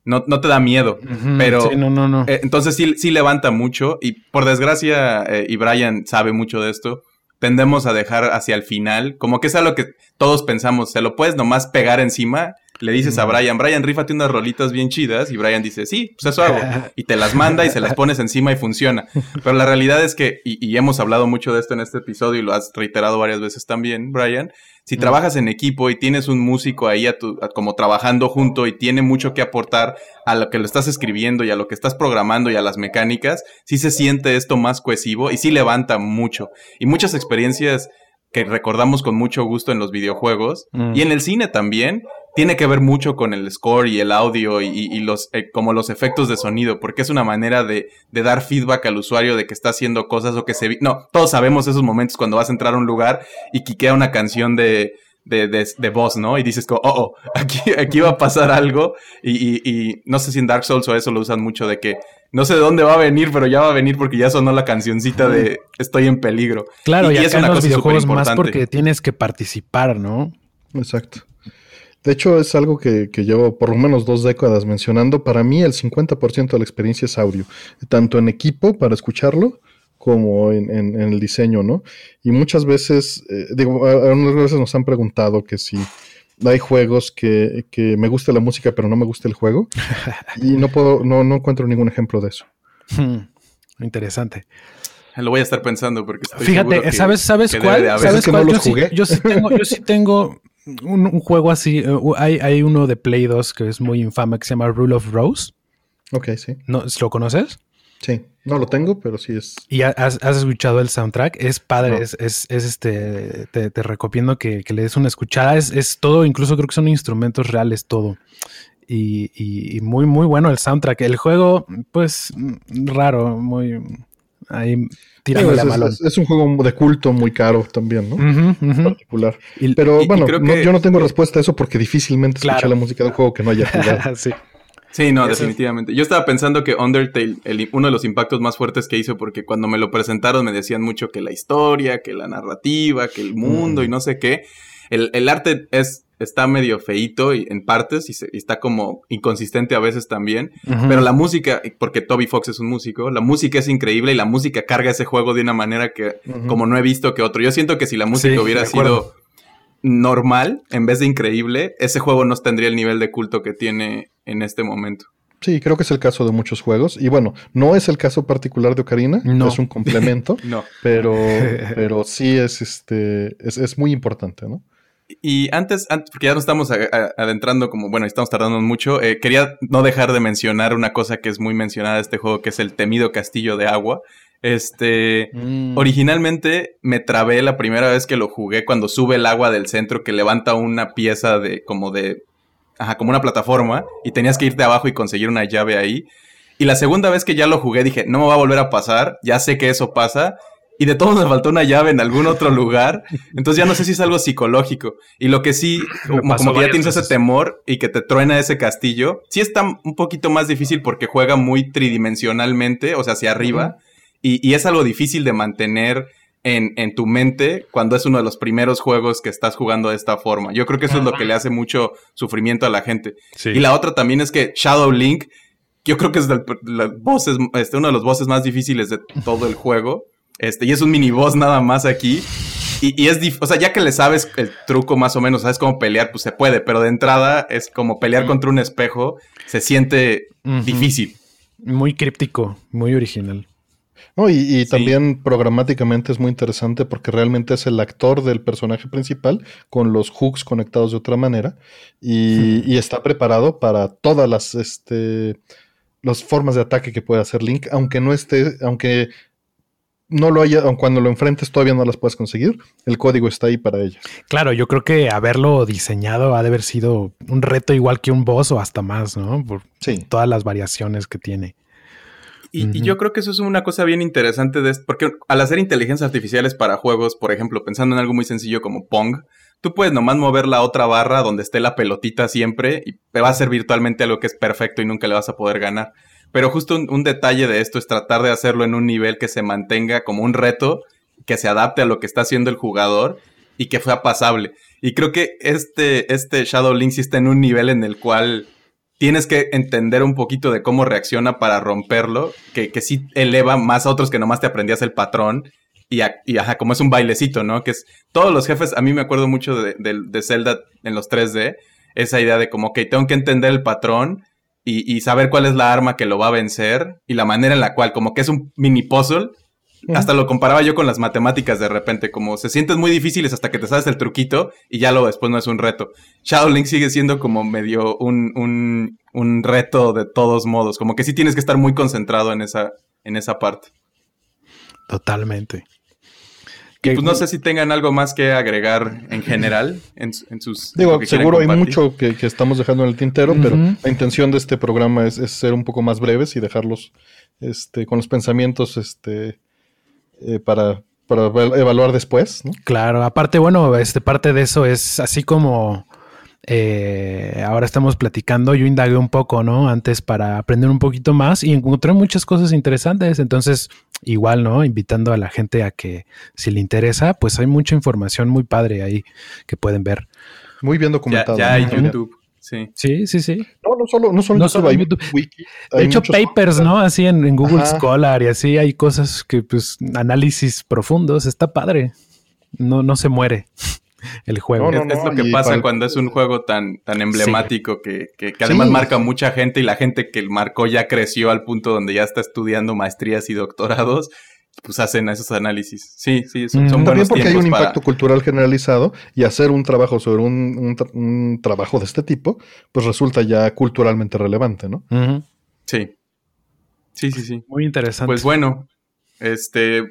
No, no te da miedo, pero no, no, no. Eh, entonces sí, sí levanta mucho y por desgracia, eh, y Brian sabe mucho de esto, tendemos a dejar hacia el final, como que es algo que todos pensamos, se lo puedes nomás pegar encima le dices a Brian, Brian, rífate unas rolitas bien chidas, y Brian dice, sí, pues eso hago. Y te las manda y se las pones encima y funciona. Pero la realidad es que, y, hemos hablado mucho de esto en este episodio y lo has reiterado varias veces también, Brian, si trabajas en equipo y tienes un músico ahí a tu, como trabajando junto y tiene mucho que aportar a lo que lo estás escribiendo y a lo que estás programando y a las mecánicas, sí se siente esto más cohesivo y sí levanta mucho. Y muchas experiencias que recordamos con mucho gusto en los videojuegos mm. y en el cine también, tiene que ver mucho con el score y el audio y, los eh, como los efectos de sonido, porque es una manera de, de, dar feedback al usuario de que está haciendo cosas o que se... No, todos sabemos esos momentos cuando vas a entrar a un lugar y quiquea una canción de, de, de, voz, ¿no? Y dices como, oh, oh, aquí, aquí va a pasar algo. Y, y, no sé si en Dark Souls o eso lo usan mucho de que no sé de dónde va a venir, pero ya va a venir porque ya sonó la cancioncita de estoy en peligro. Claro, y, es una en los videojuegos más porque tienes que participar, ¿no? Exacto. De hecho, es algo que, llevo por lo menos dos décadas mencionando. Para mí, el 50% de la experiencia es audio, tanto en equipo para escucharlo como en, el diseño, ¿no? Y muchas veces, eh, digo, algunas veces nos han preguntado que si hay juegos que, que, me gusta la música pero no me gusta el juego y no puedo, no, no encuentro ningún ejemplo de eso. Hmm, interesante. Lo voy a estar pensando porque estoy Fíjate, ¿sabes, sabes cuál? ¿Sabes cuál? yo, Sí, yo, sí, tengo, yo sí tengo un, juego así. Eh, hay, hay, uno de Play 2 que es muy infame que se llama Rule of Rose. Ok, sí. ¿No, ¿Lo conoces? Sí, no lo tengo, pero sí es. ¿Y has, escuchado el soundtrack? Es padre, es, es, este. Te, recomiendo que, le des una escuchada. Es, es todo, incluso creo que son instrumentos reales, todo. Y, y, muy, muy bueno el soundtrack. El juego, pues, raro, muy. Ahí tirando la es, es, un juego de culto muy caro también, ¿no? Particular. pero bueno, yo no tengo respuesta a eso porque difícilmente escuché la música de un juego que no haya jugado. sí. Sí, no, definitivamente. Yo estaba pensando que Undertale, uno de los impactos más fuertes que hizo, porque cuando me lo presentaron me decían mucho que la historia, que la narrativa, que el mundo y no sé qué. El, el, arte es, está medio feito y, en partes y, está como inconsistente a veces también. Pero la música, porque Toby Fox es un músico, la música es increíble y la música carga ese juego de una manera que, como no he visto que otro. Yo siento que si la música hubiera sido normal en vez de increíble, ese juego no tendría el nivel de culto que tiene en este momento. Sí, creo que es el caso de muchos juegos. Y bueno, no es el caso particular de Ocarina, no. es un complemento. no. Pero, pero sí es este. Es, muy importante, ¿no? Y antes, porque ya nos estamos adentrando, como bueno, estamos tardando mucho, eh, quería no dejar de mencionar una cosa que es muy mencionada de este juego, que es el temido castillo de agua. Este, mm. originalmente me trabé la primera vez que lo jugué cuando sube el agua del centro que levanta una pieza de como de, ajá, como una plataforma y tenías que irte abajo y conseguir una llave ahí. Y la segunda vez que ya lo jugué dije, no me va a volver a pasar, ya sé que eso pasa. Y de todos me faltó una llave en algún otro lugar. Entonces ya no sé si es algo psicológico. Y lo que sí, como, que ya tienes ese temor y que te truena ese castillo, sí está un poquito más difícil porque juega muy tridimensionalmente, o sea, hacia arriba. Y, es algo difícil de mantener en, tu mente cuando es uno de los primeros juegos que estás jugando de esta forma. Yo creo que eso es lo que le hace mucho sufrimiento a la gente. Y la otra también es que Shadow Link, yo creo que es este, uno de los bosses más difíciles de todo el juego. Este, y es un mini boss nada más aquí. Y, es, o sea, ya que le sabes el truco más o menos, sabes cómo pelear, pues se puede, pero de entrada es como pelear contra un espejo, se siente difícil. Muy críptico, muy original. Y, también programáticamente es muy interesante porque realmente es el actor del personaje principal con los hooks conectados de otra manera y, está preparado para todas las, este, las formas de ataque que puede hacer Link, aunque no esté, aunque no lo haya, cuando lo enfrentes todavía no las puedes conseguir, el código está ahí para ellas. Claro, yo creo que haberlo diseñado ha de haber sido un reto igual que un boss o hasta más, ¿no? Por todas las variaciones que tiene. Y, yo creo que eso es una cosa bien interesante de porque al hacer inteligencias artificiales para juegos, por ejemplo, pensando en algo muy sencillo como Pong, tú puedes nomás mover la otra barra donde esté la pelotita siempre y te va a ser virtualmente algo que es perfecto y nunca le vas a poder ganar. Pero justo un, detalle de esto es tratar de hacerlo en un nivel que se mantenga como un reto, que se adapte a lo que está haciendo el jugador y que sea pasable. Y creo que este, este Shadow Link sí está en un nivel en el cual tienes que entender un poquito de cómo reacciona para romperlo, que, que sí eleva más a otros que nomás te aprendías el patrón. Y, y ajá, como es un bailecito, ¿no? Que es todos los jefes, a mí me acuerdo mucho de, de, Zelda en los 3D, esa idea de como que tengo que entender el patrón y, y, saber cuál es la arma que lo va a vencer y la manera en la cual, como que es un mini puzzle hasta lo comparaba yo con las matemáticas de repente, como se sienten muy difíciles hasta que te sabes el truquito y ya lo después no es un reto. Shadow Link sigue siendo como medio un, un, un reto de todos modos, como que sí tienes que estar muy concentrado en esa, en esa parte. Totalmente. Y pues no sé si tengan algo más que agregar en general en, sus... Digo, seguro hay mucho que, estamos dejando en el tintero, pero la intención de este programa es, es, ser un poco más breves y dejarlos este, con los pensamientos este, eh, para, para, evaluar después. Claro, aparte, bueno, este, parte de eso es así como eh, ahora estamos platicando, yo indagué un poco, ¿no? Antes para aprender un poquito más y encontré muchas cosas interesantes. Entonces, igual, ¿no? Invitando a la gente a que si le interesa, pues hay mucha información muy padre ahí que pueden ver. Muy bien documentado. Ya, hay YouTube. Sí. Sí, sí, sí. No, no solo, no solo, no YouTube, de hecho, papers, ¿no? Así en, Google Scholar y así hay cosas que, pues, análisis profundos, está padre. No, no se muere. El juego. es, lo que pasa cuando es un juego tan, tan emblemático que, que, además marca mucha gente y la gente que marcó ya creció al punto donde ya está estudiando maestrías y doctorados pues hacen esos análisis. Sí, sí, son, son También porque hay un impacto cultural generalizado y hacer un trabajo sobre un, trabajo de este tipo, pues resulta ya culturalmente relevante, ¿no? Sí. Sí, sí, sí. Muy interesante. Pues bueno, este,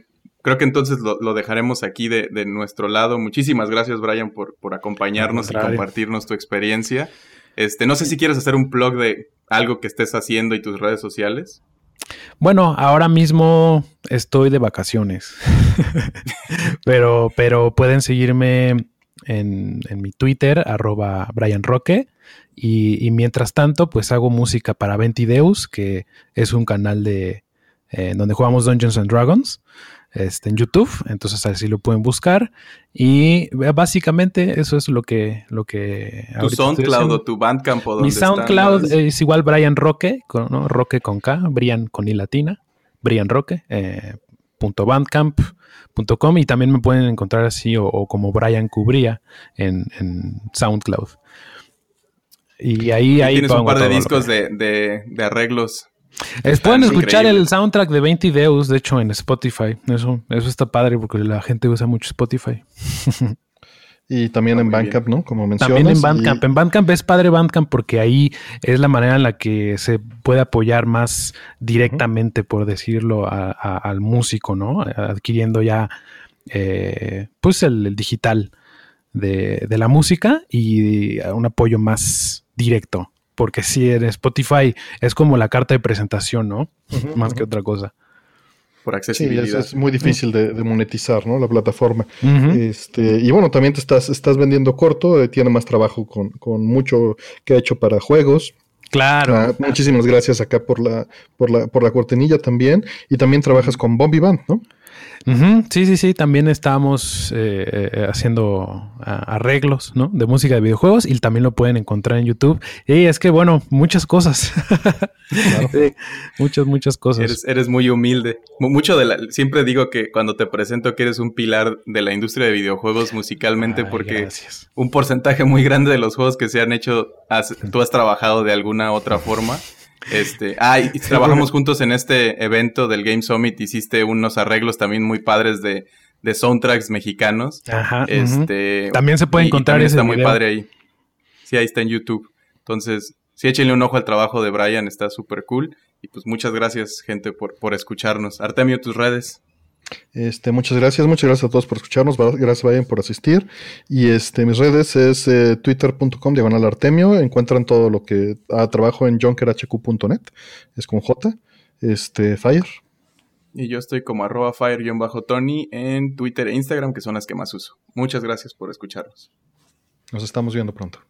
creo que entonces lo, dejaremos aquí de, nuestro lado. Muchísimas gracias, Brian, por, por acompañarnos y compartirnos tu experiencia. Este, no sé si quieres hacer un blog de algo que estés haciendo y tus redes sociales. Bueno, ahora mismo estoy de vacaciones, pero, pero pueden seguirme en, mi Twitter, arroba Brian Roque, y, mientras tanto, pues hago música para Ventideus, que es un canal de eh, donde jugamos Dungeons and Dragons este, en YouTube, entonces así lo pueden buscar. Y básicamente eso es lo que... Lo que ¿Tu SoundCloud o tu Bandcamp o Mi SoundCloud es igual Brian Roque, con, ¿no? Roque con K, Brian con I latina, Brian Roque, eh, y también me pueden encontrar así o, como Brian Cubría en, SoundCloud. Y ahí, ahí tienes un par de discos de, de arreglos pueden escuchar el soundtrack de 20 Deus, de hecho, en Spotify. Eso, eso está padre porque la gente usa mucho Spotify. Y también en Bandcamp, ¿no? Como mencionas. También en Bandcamp. En Bandcamp es padre Bandcamp porque ahí es la manera en la que se puede apoyar más directamente, por decirlo, al músico, ¿no? Adquiriendo ya, eh, pues, el, digital de, de, la música y un apoyo más directo porque si en Spotify es como la carta de presentación, ¿no? Más que otra cosa. Por accesibilidad. Sí, es, muy difícil de, monetizar, ¿no? La plataforma. este, y bueno, también te estás, estás vendiendo corto, eh, tiene más trabajo con, mucho que ha hecho para juegos. Claro. Ah, muchísimas gracias acá por la, por la, por la cortinilla también. Y también trabajas con Bombi Band, ¿no? Sí, sí, sí, también estamos eh, eh, haciendo arreglos, ¿no? De música de videojuegos y también lo pueden encontrar en YouTube. Y es que, bueno, muchas cosas. muchas, muchas cosas. Eres, muy humilde. Mucho de la, siempre digo que cuando te presento que eres un pilar de la industria de videojuegos musicalmente porque un porcentaje muy grande de los juegos que se han hecho, tú has trabajado de alguna otra forma. Este, ah, y trabajamos juntos en este evento del Game Summit, hiciste unos arreglos también muy padres de, de soundtracks mexicanos. Ajá. Este, También se puede encontrar ese Está muy padre ahí. Sí, ahí está en YouTube. Entonces, sí, échenle un ojo al trabajo de Brian, está súper cool. Y pues muchas gracias, gente, por, por escucharnos. Artemio, tus redes. Este, muchas gracias, muchas gracias a todos por escucharnos, gracias Brian por asistir. Y este, mis redes es eh, twitter.com diagonal artemio, encuentran todo lo que ah, trabajo en junkerhq.net, es con J, este, Fire. Y yo estoy como arroba fire-tony en Twitter e Instagram, que son las que más uso. Muchas gracias por escucharnos. Nos estamos viendo pronto.